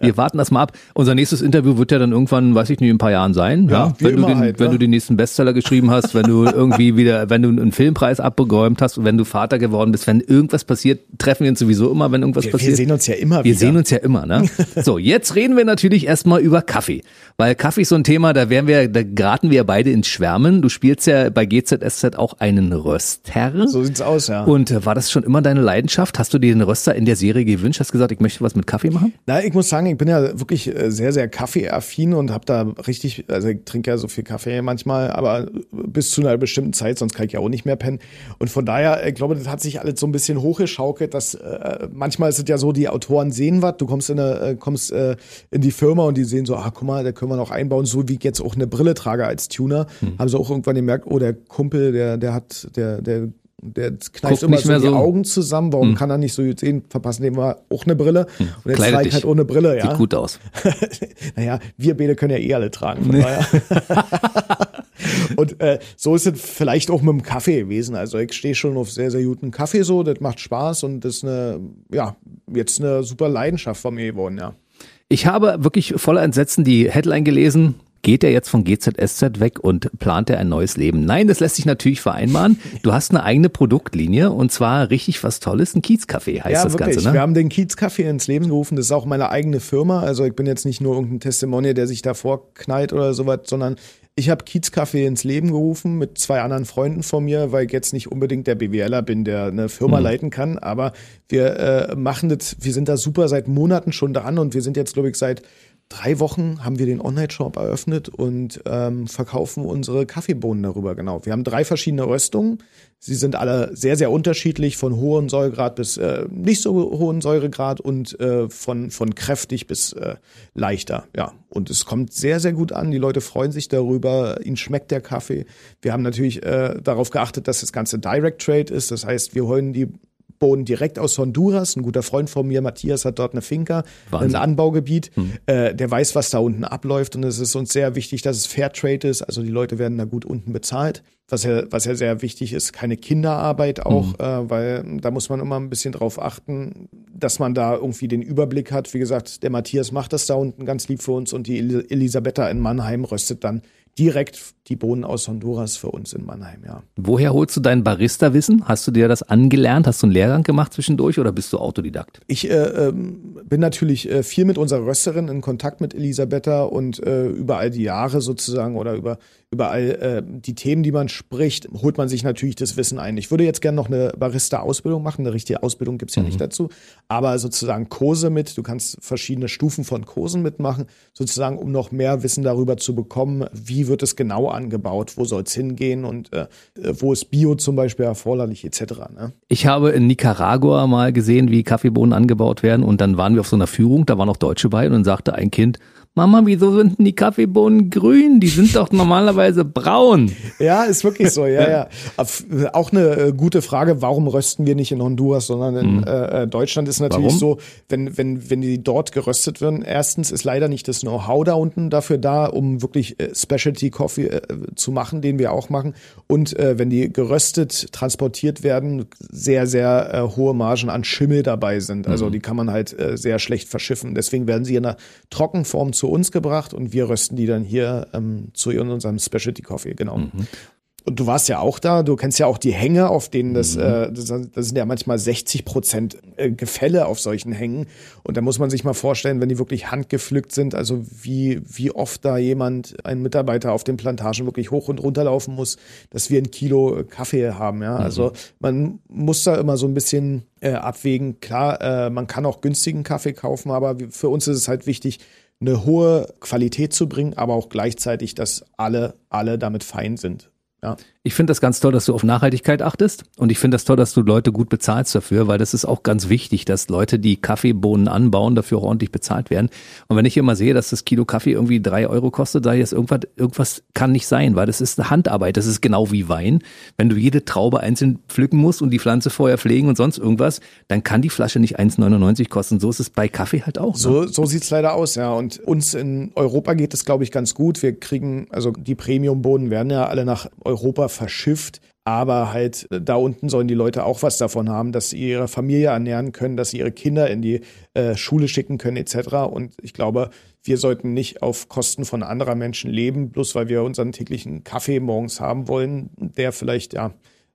Wir warten das mal ab. Unser nächstes Interview wird ja dann irgendwann, weiß ich nicht, in ein paar Jahren sein. Ja, ja? Wenn, du den, halt, wenn ja. du den nächsten Bestseller geschrieben hast, wenn du irgendwie wieder, wenn du einen Filmpreis abgeräumt hast, wenn du Vater geworden bist, wenn irgendwas passiert, treffen wir uns sowieso immer, wenn irgendwas wir, passiert. Wir sehen uns ja immer wir wieder. Wir sehen uns ja immer, ne? So, jetzt reden wir natürlich erstmal über Kaffee. Weil Kaffee ist so ein Thema, da wären wir, da geraten wir beide ins Schwärmen. Du spielst ja bei GZSZ auch einen Röster. So sieht's aus, ja. Und äh, war das schon immer deine Leidenschaft? Hast du dir den Röster in der Serie gewünscht? Hast gesagt, ich möchte was mit Kaffee machen? Na, ich muss sagen, ich bin ja wirklich äh, sehr, sehr kaffeeaffin und habe da richtig, also ich trinke ja so viel Kaffee manchmal, aber bis zu einer bestimmten Zeit, sonst kann ich ja auch nicht mehr pennen. Und von daher, ich glaube, das hat sich alles so ein bisschen hochgeschaukelt, dass äh, manchmal ist es ja so, die Autoren sehen was, du kommst in eine, äh, kommst äh, in die Firma und die sehen so, ah, guck mal, da können wir noch einbauen, so wie ich jetzt auch eine Brille trage als Tuner, hm. haben sie auch irgendwann gemerkt, oh, der Kumpel, der, der hat, der, der der kneift immer so die so. Augen zusammen. Warum hm. kann er nicht so sehen? Verpassen dem wir auch eine Brille. Hm. Und jetzt ich halt ohne Brille, ja. Sieht gut aus. naja, wir beide können ja eh alle tragen. Daher. und äh, so ist es vielleicht auch mit dem Kaffee gewesen. Also ich stehe schon auf sehr, sehr guten Kaffee so. Das macht Spaß und das ist eine, ja, jetzt eine super Leidenschaft von mir geworden, ja. Ich habe wirklich voller Entsetzen die Headline gelesen. Geht er jetzt von GZSZ weg und plant er ein neues Leben? Nein, das lässt sich natürlich vereinbaren. Du hast eine eigene Produktlinie und zwar richtig was Tolles, ein Kiezcafé heißt ja, das wirklich. Ganze. Ne? Wir haben den Kiezcafé ins Leben gerufen. Das ist auch meine eigene Firma. Also ich bin jetzt nicht nur irgendein Testimonial, der sich da vorknallt oder sowas, sondern ich habe Kiezcafé ins Leben gerufen mit zwei anderen Freunden von mir, weil ich jetzt nicht unbedingt der BWLer bin, der eine Firma mhm. leiten kann. Aber wir äh, machen das, wir sind da super seit Monaten schon dran und wir sind jetzt, glaube ich, seit drei Wochen haben wir den Online-Shop eröffnet und ähm, verkaufen unsere Kaffeebohnen darüber. Genau. Wir haben drei verschiedene Röstungen. Sie sind alle sehr, sehr unterschiedlich, von hohem Säuregrad bis äh, nicht so hohen Säuregrad und äh, von, von kräftig bis äh, leichter. Ja. Und es kommt sehr, sehr gut an. Die Leute freuen sich darüber. Ihnen schmeckt der Kaffee. Wir haben natürlich äh, darauf geachtet, dass das Ganze Direct Trade ist. Das heißt, wir holen die Bohnen direkt aus Honduras. Ein guter Freund von mir, Matthias, hat dort eine Finca, Wahnsinn. ein Anbaugebiet. Hm. Äh, der weiß, was da unten abläuft. Und es ist uns sehr wichtig, dass es Fairtrade ist. Also die Leute werden da gut unten bezahlt. Was ja, was ja sehr wichtig ist, keine Kinderarbeit auch, hm. äh, weil da muss man immer ein bisschen drauf achten, dass man da irgendwie den Überblick hat. Wie gesagt, der Matthias macht das da unten ganz lieb für uns und die Elisabetta in Mannheim röstet dann direkt die Bohnen aus Honduras für uns in Mannheim, ja. Woher holst du dein Barista-Wissen? Hast du dir das angelernt? Hast du einen Lehrgang gemacht zwischendurch oder bist du Autodidakt? Ich äh, ähm, bin natürlich äh, viel mit unserer Rösterin in Kontakt mit Elisabetta und äh, über all die Jahre sozusagen oder über, über all äh, die Themen, die man spricht, holt man sich natürlich das Wissen ein. Ich würde jetzt gerne noch eine Barista-Ausbildung machen. Eine richtige Ausbildung gibt's ja mhm. nicht dazu. Aber sozusagen Kurse mit, du kannst verschiedene Stufen von Kursen mitmachen, sozusagen, um noch mehr Wissen darüber zu bekommen, wie wird es genau angebaut, wo soll es hingehen und äh, wo ist Bio zum Beispiel erforderlich etc. Ne? Ich habe in Nicaragua mal gesehen, wie Kaffeebohnen angebaut werden und dann waren wir auf so einer Führung, da waren auch Deutsche bei und dann sagte ein Kind, Mama, wieso sind denn die Kaffeebohnen grün? Die sind doch normalerweise braun. Ja, ist wirklich so, ja, ja. Auch eine äh, gute Frage, warum rösten wir nicht in Honduras, sondern in mhm. äh, Deutschland ist natürlich warum? so, wenn, wenn, wenn die dort geröstet werden, erstens ist leider nicht das Know-how da unten dafür da, um wirklich äh, Specialty Coffee äh, zu machen, den wir auch machen. Und äh, wenn die geröstet, transportiert werden, sehr, sehr äh, hohe Margen an Schimmel dabei sind. Also mhm. die kann man halt äh, sehr schlecht verschiffen. Deswegen werden sie in einer Trockenform zu uns gebracht und wir rösten die dann hier ähm, zu unserem Specialty Coffee, genau. Mhm. Und du warst ja auch da, du kennst ja auch die Hänge, auf denen das, mhm. äh, das, das, sind ja manchmal 60 Prozent äh, Gefälle auf solchen Hängen. Und da muss man sich mal vorstellen, wenn die wirklich handgepflückt sind, also wie, wie oft da jemand, ein Mitarbeiter auf den Plantagen wirklich hoch und runter laufen muss, dass wir ein Kilo Kaffee haben. Ja, mhm. also man muss da immer so ein bisschen äh, abwägen. Klar, äh, man kann auch günstigen Kaffee kaufen, aber für uns ist es halt wichtig, eine hohe Qualität zu bringen, aber auch gleichzeitig, dass alle, alle damit fein sind. Ja. Ich finde das ganz toll, dass du auf Nachhaltigkeit achtest und ich finde das toll, dass du Leute gut bezahlst dafür, weil das ist auch ganz wichtig, dass Leute, die Kaffeebohnen anbauen, dafür auch ordentlich bezahlt werden. Und wenn ich immer sehe, dass das Kilo Kaffee irgendwie drei Euro kostet, sage ich, irgendwas, irgendwas kann nicht sein, weil das ist eine Handarbeit, das ist genau wie Wein. Wenn du jede Traube einzeln pflücken musst und die Pflanze vorher pflegen und sonst irgendwas, dann kann die Flasche nicht 1,99 kosten. So ist es bei Kaffee halt auch. Ne? So, so sieht's leider aus, ja. Und uns in Europa geht es, glaube ich, ganz gut. Wir kriegen, also die Premium-Bohnen werden ja alle nach Europa verschifft. Aber halt äh, da unten sollen die Leute auch was davon haben, dass sie ihre Familie ernähren können, dass sie ihre Kinder in die äh, Schule schicken können etc. Und ich glaube, wir sollten nicht auf Kosten von anderer Menschen leben, bloß weil wir unseren täglichen Kaffee morgens haben wollen, der vielleicht ja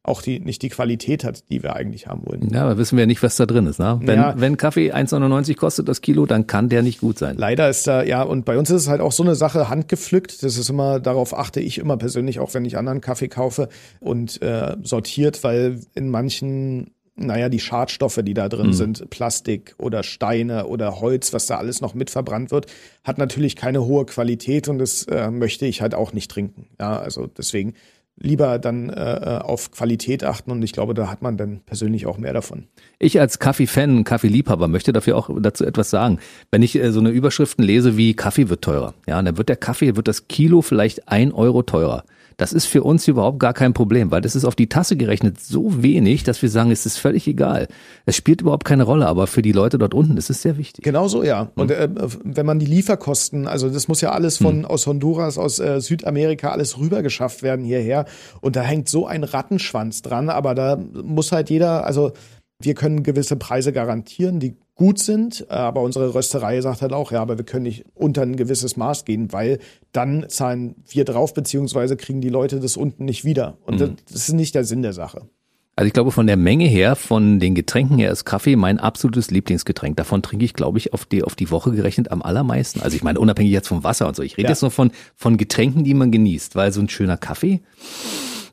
auch die, nicht die Qualität hat, die wir eigentlich haben wollen. Ja, aber wissen wir ja nicht, was da drin ist. Ne? Wenn, ja. wenn Kaffee 1,99 kostet das Kilo, dann kann der nicht gut sein. Leider ist da, ja, und bei uns ist es halt auch so eine Sache handgepflückt. Das ist immer, darauf achte ich immer persönlich, auch wenn ich anderen Kaffee kaufe und äh, sortiert, weil in manchen naja, die Schadstoffe, die da drin mhm. sind, Plastik oder Steine oder Holz, was da alles noch mit verbrannt wird, hat natürlich keine hohe Qualität und das äh, möchte ich halt auch nicht trinken. Ja, also deswegen lieber dann äh, äh, auf Qualität achten und ich glaube, da hat man dann persönlich auch mehr davon. Ich als Kaffee-Fan, Kaffeeliebhaber möchte dafür auch dazu etwas sagen. Wenn ich äh, so eine Überschriften lese wie Kaffee wird teurer, ja, dann wird der Kaffee, wird das Kilo vielleicht ein Euro teurer. Das ist für uns überhaupt gar kein Problem, weil das ist auf die Tasse gerechnet so wenig, dass wir sagen, es ist völlig egal. Es spielt überhaupt keine Rolle, aber für die Leute dort unten ist es sehr wichtig. Genau so, ja. Und äh, wenn man die Lieferkosten, also das muss ja alles von hm. aus Honduras, aus äh, Südamerika alles rübergeschafft werden hierher. Und da hängt so ein Rattenschwanz dran, aber da muss halt jeder, also wir können gewisse Preise garantieren, die gut sind, aber unsere Rösterei sagt halt auch, ja, aber wir können nicht unter ein gewisses Maß gehen, weil dann zahlen wir drauf, beziehungsweise kriegen die Leute das unten nicht wieder. Und mhm. das, ist nicht der Sinn der Sache. Also ich glaube, von der Menge her, von den Getränken her ist Kaffee mein absolutes Lieblingsgetränk. Davon trinke ich, glaube ich, auf die, auf die Woche gerechnet am allermeisten. Also ich meine, unabhängig jetzt vom Wasser und so. Ich rede ja. jetzt nur von, von Getränken, die man genießt, weil so ein schöner Kaffee,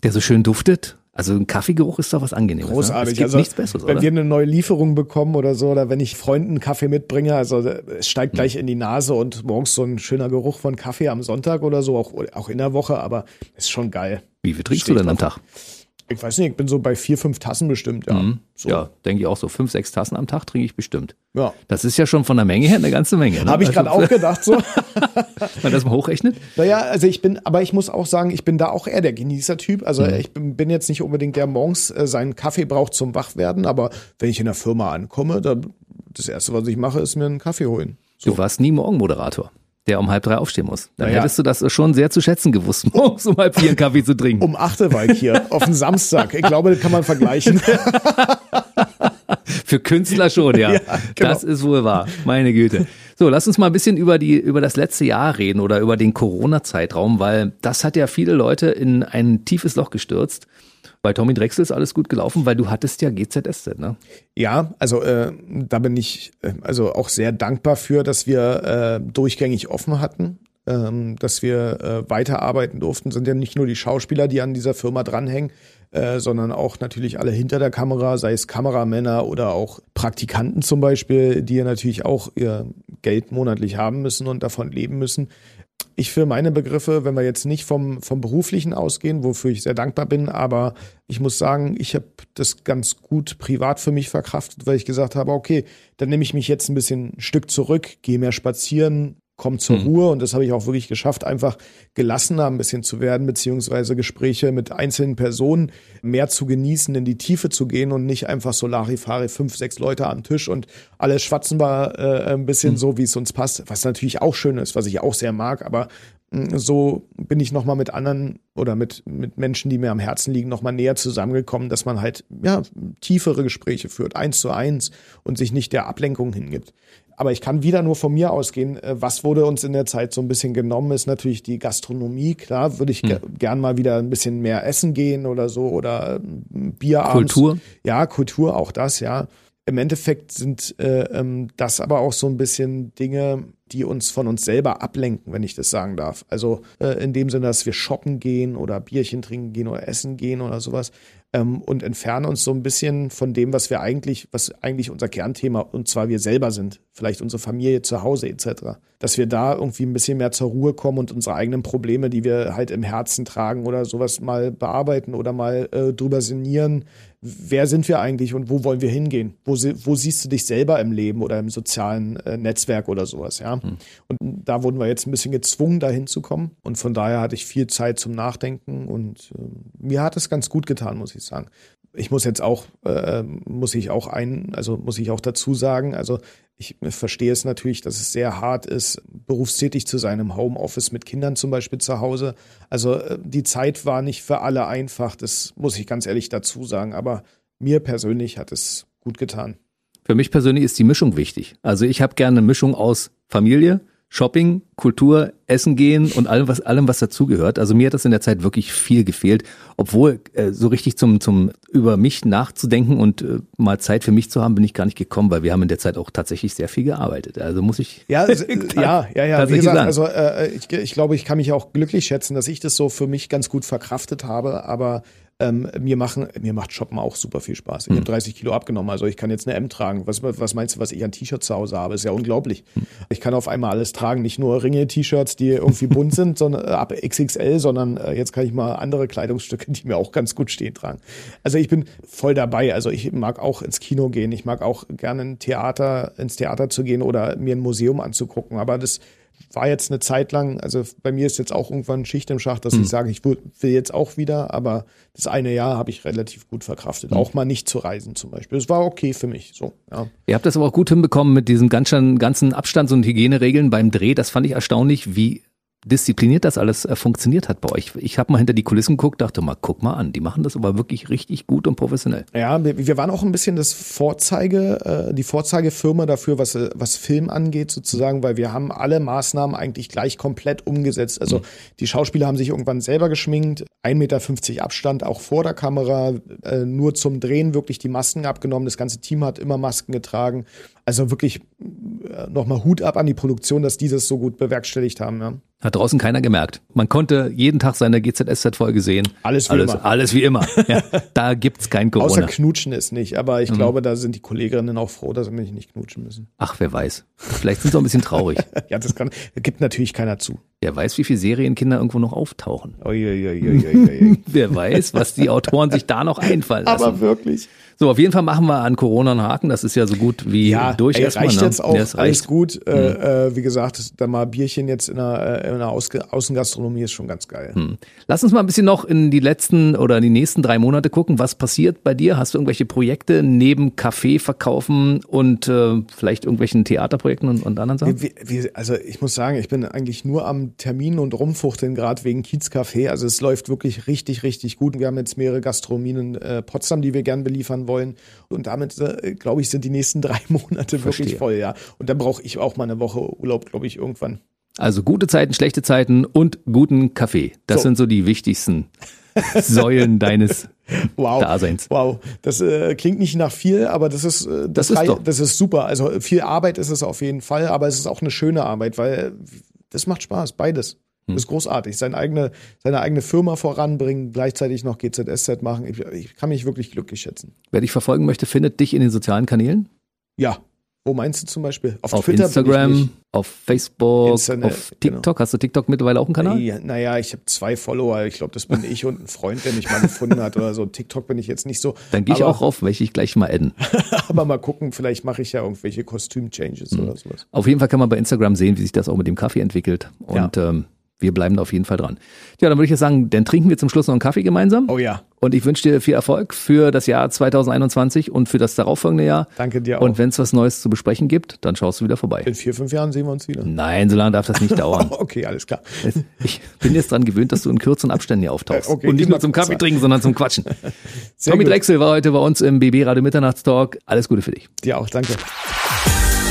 der so schön duftet, also ein Kaffeegeruch ist doch was Angenehmes. Ne? Großartig. Ne? Es gibt also, nichts Besseres, wenn oder? wir eine neue Lieferung bekommen oder so, oder wenn ich Freunden Kaffee mitbringe, also es steigt hm. gleich hm. in die Nase und morgens so ein schöner Geruch von Kaffee am Sonntag oder so, auch, auch in der Woche, aber ist schon geil. Wie viel trinkst Steht du denn am Tag? Ich weiß nicht, ich bin so bei vier, fünf Tassen bestimmt, ja. Mhm. So. Ja, denke ich auch so. Fünf, sechs Tassen am Tag trinke ich bestimmt. Ja. Das ist ja schon von der Menge her eine ganze Menge. Ne? Habe ich gerade also, auch gedacht so. Wenn man das mal hochrechnet? Naja, also ich bin, aber ich muss auch sagen, ich bin da auch eher der Genießertyp. Also mhm. ich bin, bin, jetzt nicht unbedingt der morgens äh, seinen Kaffee braucht zum Wachwerden, aber wenn ich in der Firma ankomme, da, das erste, was ich mache, ist mir einen Kaffee holen. So. Du warst nie Morgenmoderator der um halb drei aufstehen muss. Dann naja. hättest du das schon sehr zu schätzen gewusst, morgens um halb vier einen Kaffee zu trinken. Um acht war ich hier, auf den Samstag. Ich glaube, das kann man vergleichen. Für Künstler schon, ja. ja genau. Das ist wohl wahr. Meine Güte. So, lass uns mal ein bisschen über die, über das letzte Jahr reden oder über den Corona-Zeitraum, weil das hat ja viele Leute in ein tiefes Loch gestürzt. Bei Tommy Drexel ist alles gut gelaufen, weil du hattest ja GZSZ, ne? Ja, also äh, da bin ich äh, also auch sehr dankbar für, dass wir äh, durchgängig offen hatten, ähm, dass wir äh, weiterarbeiten durften. Sind ja nicht nur die Schauspieler, die an dieser Firma dranhängen, äh, sondern auch natürlich alle hinter der Kamera, sei es Kameramänner oder auch Praktikanten zum Beispiel, die ja natürlich auch ihr Geld monatlich haben müssen und davon leben müssen ich für meine Begriffe, wenn wir jetzt nicht vom, vom Beruflichen ausgehen, wofür ich sehr dankbar bin, aber ich muss sagen, ich habe das ganz gut privat für mich verkraftet, weil ich gesagt habe, okay, dann nehme ich mich jetzt ein bisschen ein Stück zurück, gehe mehr spazieren, komm zur mhm. Ruhe und das habe ich auch wirklich geschafft, einfach gelassener ein bisschen zu werden, beziehungsweise Gespräche mit einzelnen Personen mehr zu genießen, in die Tiefe zu gehen und nicht einfach so Larifari, fünf, sechs Leute am Tisch und alle schwatzen wir äh, ein bisschen mhm. so, wie es uns passt, was natürlich auch schön ist, was ich auch sehr mag, aber mh, so bin ich nochmal mit anderen oder mit, mit Menschen, die mir am Herzen liegen, nochmal näher zusammengekommen, dass man halt, ja, tiefere Gespräche führt, eins zu eins und sich nicht der Ablenkung hingibt. Aber ich kann wieder nur von mir ausgehen. Äh, was wurde uns in der Zeit so ein bisschen genommen, ist natürlich die Gastronomie. Klar, würde ich hm. gern mal wieder ein bisschen mehr essen gehen oder so oder ähm, Bier Kultur? Ja, Kultur, auch das, ja. Im Endeffekt sind äh, ähm, das aber auch so ein bisschen Dinge, die uns von uns selber ablenken, wenn ich das sagen darf. Also äh, in dem Sinne, dass wir shoppen gehen oder Bierchen trinken gehen oder essen gehen oder sowas ähm, und entfernen uns so ein bisschen von dem, was wir eigentlich, was eigentlich unser Kernthema und zwar wir selber sind, vielleicht unsere Familie zu Hause etc. Dass wir da irgendwie ein bisschen mehr zur Ruhe kommen und unsere eigenen Probleme, die wir halt im Herzen tragen oder sowas mal bearbeiten oder mal äh, drüber sinnieren, wer sind wir eigentlich und wo wollen wir hingehen? Wo, wo siehst du dich selber im Leben oder im sozialen äh, Netzwerk oder sowas, ja? Hm. Und da wurden wir jetzt ein bisschen gezwungen, da hinzukommen. Und von daher hatte ich viel Zeit zum Nachdenken und äh, mir hat es ganz gut getan, muss ich sagen. Ich muss jetzt auch, äh, muss ich auch ein, also muss ich auch dazu sagen, also ich verstehe es natürlich, dass es sehr hart ist, berufstätig zu sein im Homeoffice mit Kindern zum Beispiel zu Hause. Also äh, die Zeit war nicht für alle einfach, das muss ich ganz ehrlich dazu sagen. Aber mir persönlich hat es gut getan. Für mich persönlich ist die Mischung wichtig. Also ich habe gerne eine Mischung aus Familie, Shopping, Kultur, Essen gehen und allem, was, allem, was dazugehört. Also mir hat das in der Zeit wirklich viel gefehlt, obwohl äh, so richtig zum, zum über mich nachzudenken und äh, mal Zeit für mich zu haben, bin ich gar nicht gekommen, weil wir haben in der Zeit auch tatsächlich sehr viel gearbeitet. Also muss ich. Ja, ja, ja, ja. Wie gesagt, sagen. also äh, ich, ich glaube, ich kann mich auch glücklich schätzen, dass ich das so für mich ganz gut verkraftet habe, aber ähm, mir machen, mir macht Shoppen auch super viel Spaß. Ich mhm. habe 30 Kilo abgenommen, also ich kann jetzt eine M tragen. Was, was meinst du, was ich an T-Shirts zu Hause habe? Ist ja unglaublich. Mhm. Ich kann auf einmal alles tragen, nicht nur Ringe-T-Shirts, die irgendwie bunt sind, sondern äh, ab XXL, sondern äh, jetzt kann ich mal andere Kleidungsstücke, die mir auch ganz gut stehen, tragen. Also ich bin voll dabei. Also ich mag auch ins Kino gehen. Ich mag auch gerne in Theater, ins Theater zu gehen oder mir ein Museum anzugucken. Aber das war jetzt eine Zeit lang, also bei mir ist jetzt auch irgendwann Schicht im Schacht, dass mhm. ich sage, ich will jetzt auch wieder, aber das eine Jahr habe ich relativ gut verkraftet. Mhm. Auch mal nicht zu reisen zum Beispiel. Das war okay für mich. So, ja. Ihr habt das aber auch gut hinbekommen mit diesen ganzen, ganzen Abstands- und Hygieneregeln beim Dreh. Das fand ich erstaunlich, wie diszipliniert das alles äh, funktioniert hat bei euch. Ich habe mal hinter die Kulissen geguckt, dachte mal, guck mal an, die machen das aber wirklich richtig gut und professionell. Ja, wir, waren auch ein bisschen das Vorzeige, äh, die Vorzeigefirma dafür, was, äh, was Film angeht sozusagen, weil wir haben alle Maßnahmen eigentlich gleich komplett umgesetzt. Also mhm. die Schauspieler haben sich irgendwann selber geschminkt, 1,50 Meter Abstand auch vor der Kamera, nur zum Drehen wirklich die Masken abgenommen. Das ganze Team hat immer Masken getragen. Also wirklich nochmal Hut ab an die Produktion, dass die das so gut bewerkstelligt haben. Ja. Hat draußen keiner gemerkt. Man konnte jeden Tag seine GZSZ-Folge sehen. Alles wie alles, immer. Alles wie immer. Ja, da gibt's kein Corona. Außer knutschen ist nicht, aber ich mhm. glaube, da sind die Kolleginnen auch froh, dass sie mich nicht knutschen müssen. Ach, wer weiß. Vielleicht sind sie auch ein bisschen traurig. ja, das kann, gibt natürlich keiner zu. Wer weiß, wie viele Serienkinder irgendwo noch auftauchen. Ui, wer weiß, was die Autoren sich da noch einfallen lassen. Aber wirklich. So, auf jeden Fall machen wir an Corona einen Haken. Das ist ja so gut wie ja, durch. Ey, erstmal, reicht ne? jetzt auch ja, alles gut. Äh, mhm. Äh, wie gesagt, da mal Bierchen jetzt in einer, äh, in einer Außengastronomie ist schon ganz geil. Hm. Lass uns mal ein bisschen noch in die letzten oder die nächsten drei Monate gucken. Was passiert bei dir? Hast du irgendwelche Projekte neben Kaffee verkaufen und äh, vielleicht irgendwelchen Theaterprojekten und, und anderen Sachen? Wie, wie, also ich muss sagen, ich bin eigentlich nur am Termin und rumfuchteln gerade wegen Kiezcafé. Also es läuft wirklich richtig, richtig gut. Wir haben jetzt mehrere Gastronomien in äh, Potsdam, die wir gern beliefern wollen. Und damit, äh, glaube ich, sind die nächsten drei Monate Verstehe. wirklich voll, ja. Und dann brauche ich auch mal eine Woche Urlaub, glaube ich, irgendwann. Also gute Zeiten, schlechte Zeiten und guten Kaffee. Das so. sind so die wichtigsten Säulen deines wow. Daseins. Wow, das äh, klingt nicht nach viel, aber das ist äh, das, das, ist doch. das ist super. Also viel Arbeit ist es auf jeden Fall, aber es ist auch eine schöne Arbeit, weil das macht Spaß, beides. Das hm. ist großartig. Seine eigene, seine eigene Firma voranbringen, gleichzeitig noch GZSZ machen. Ich, ich kann mich wirklich glücklich schätzen. Wer dich verfolgen möchte, findet dich in den sozialen Kanälen? Ja. Wo meinst du zum Beispiel? Auf, auf Twitter Instagram, auf Facebook, Internet, auf TikTok. Genau. Hast du TikTok mittlerweile auch einen Kanal? Ja, naja, ich habe zwei Follower. Ich glaube, das bin ich und ein Freund, der mich mal gefunden hat oder so. TikTok bin ich jetzt nicht so. Dann gehe ich auch rauf, welche ich gleich mal adden. aber mal gucken, vielleicht mache ich ja irgendwelche Kostüm-Changes mhm. oder sowas. Auf jeden Fall kann man bei Instagram sehen, wie sich das auch mit dem Kaffee entwickelt. Und ja. ähm, wir bleiben da auf jeden Fall dran. Ja, dann würde ich jetzt sagen, dann trinken wir zum Schluss noch einen Kaffee gemeinsam. Oh ja. Und ich wünsche dir viel Erfolg für das Jahr 2021 und für das darauffolgende Jahr. Danke dir auch. Und wenn es was Neues zu besprechen gibt, dann schaust du wieder vorbei. In vier, fünf Jahren sehen wir uns wieder. Nein, so lange darf das nicht dauern. okay, alles klar. Ich bin jetzt dran gewöhnt, dass du in kürzeren Abständen hier auftauchst. Okay, und nicht nur zum Kaffee trinken, sondern zum Quatschen. Tommy gut. Drechsel war heute bei uns im BB Radio Mitternachtstalk. Alles Gute für dich. Dir auch, danke.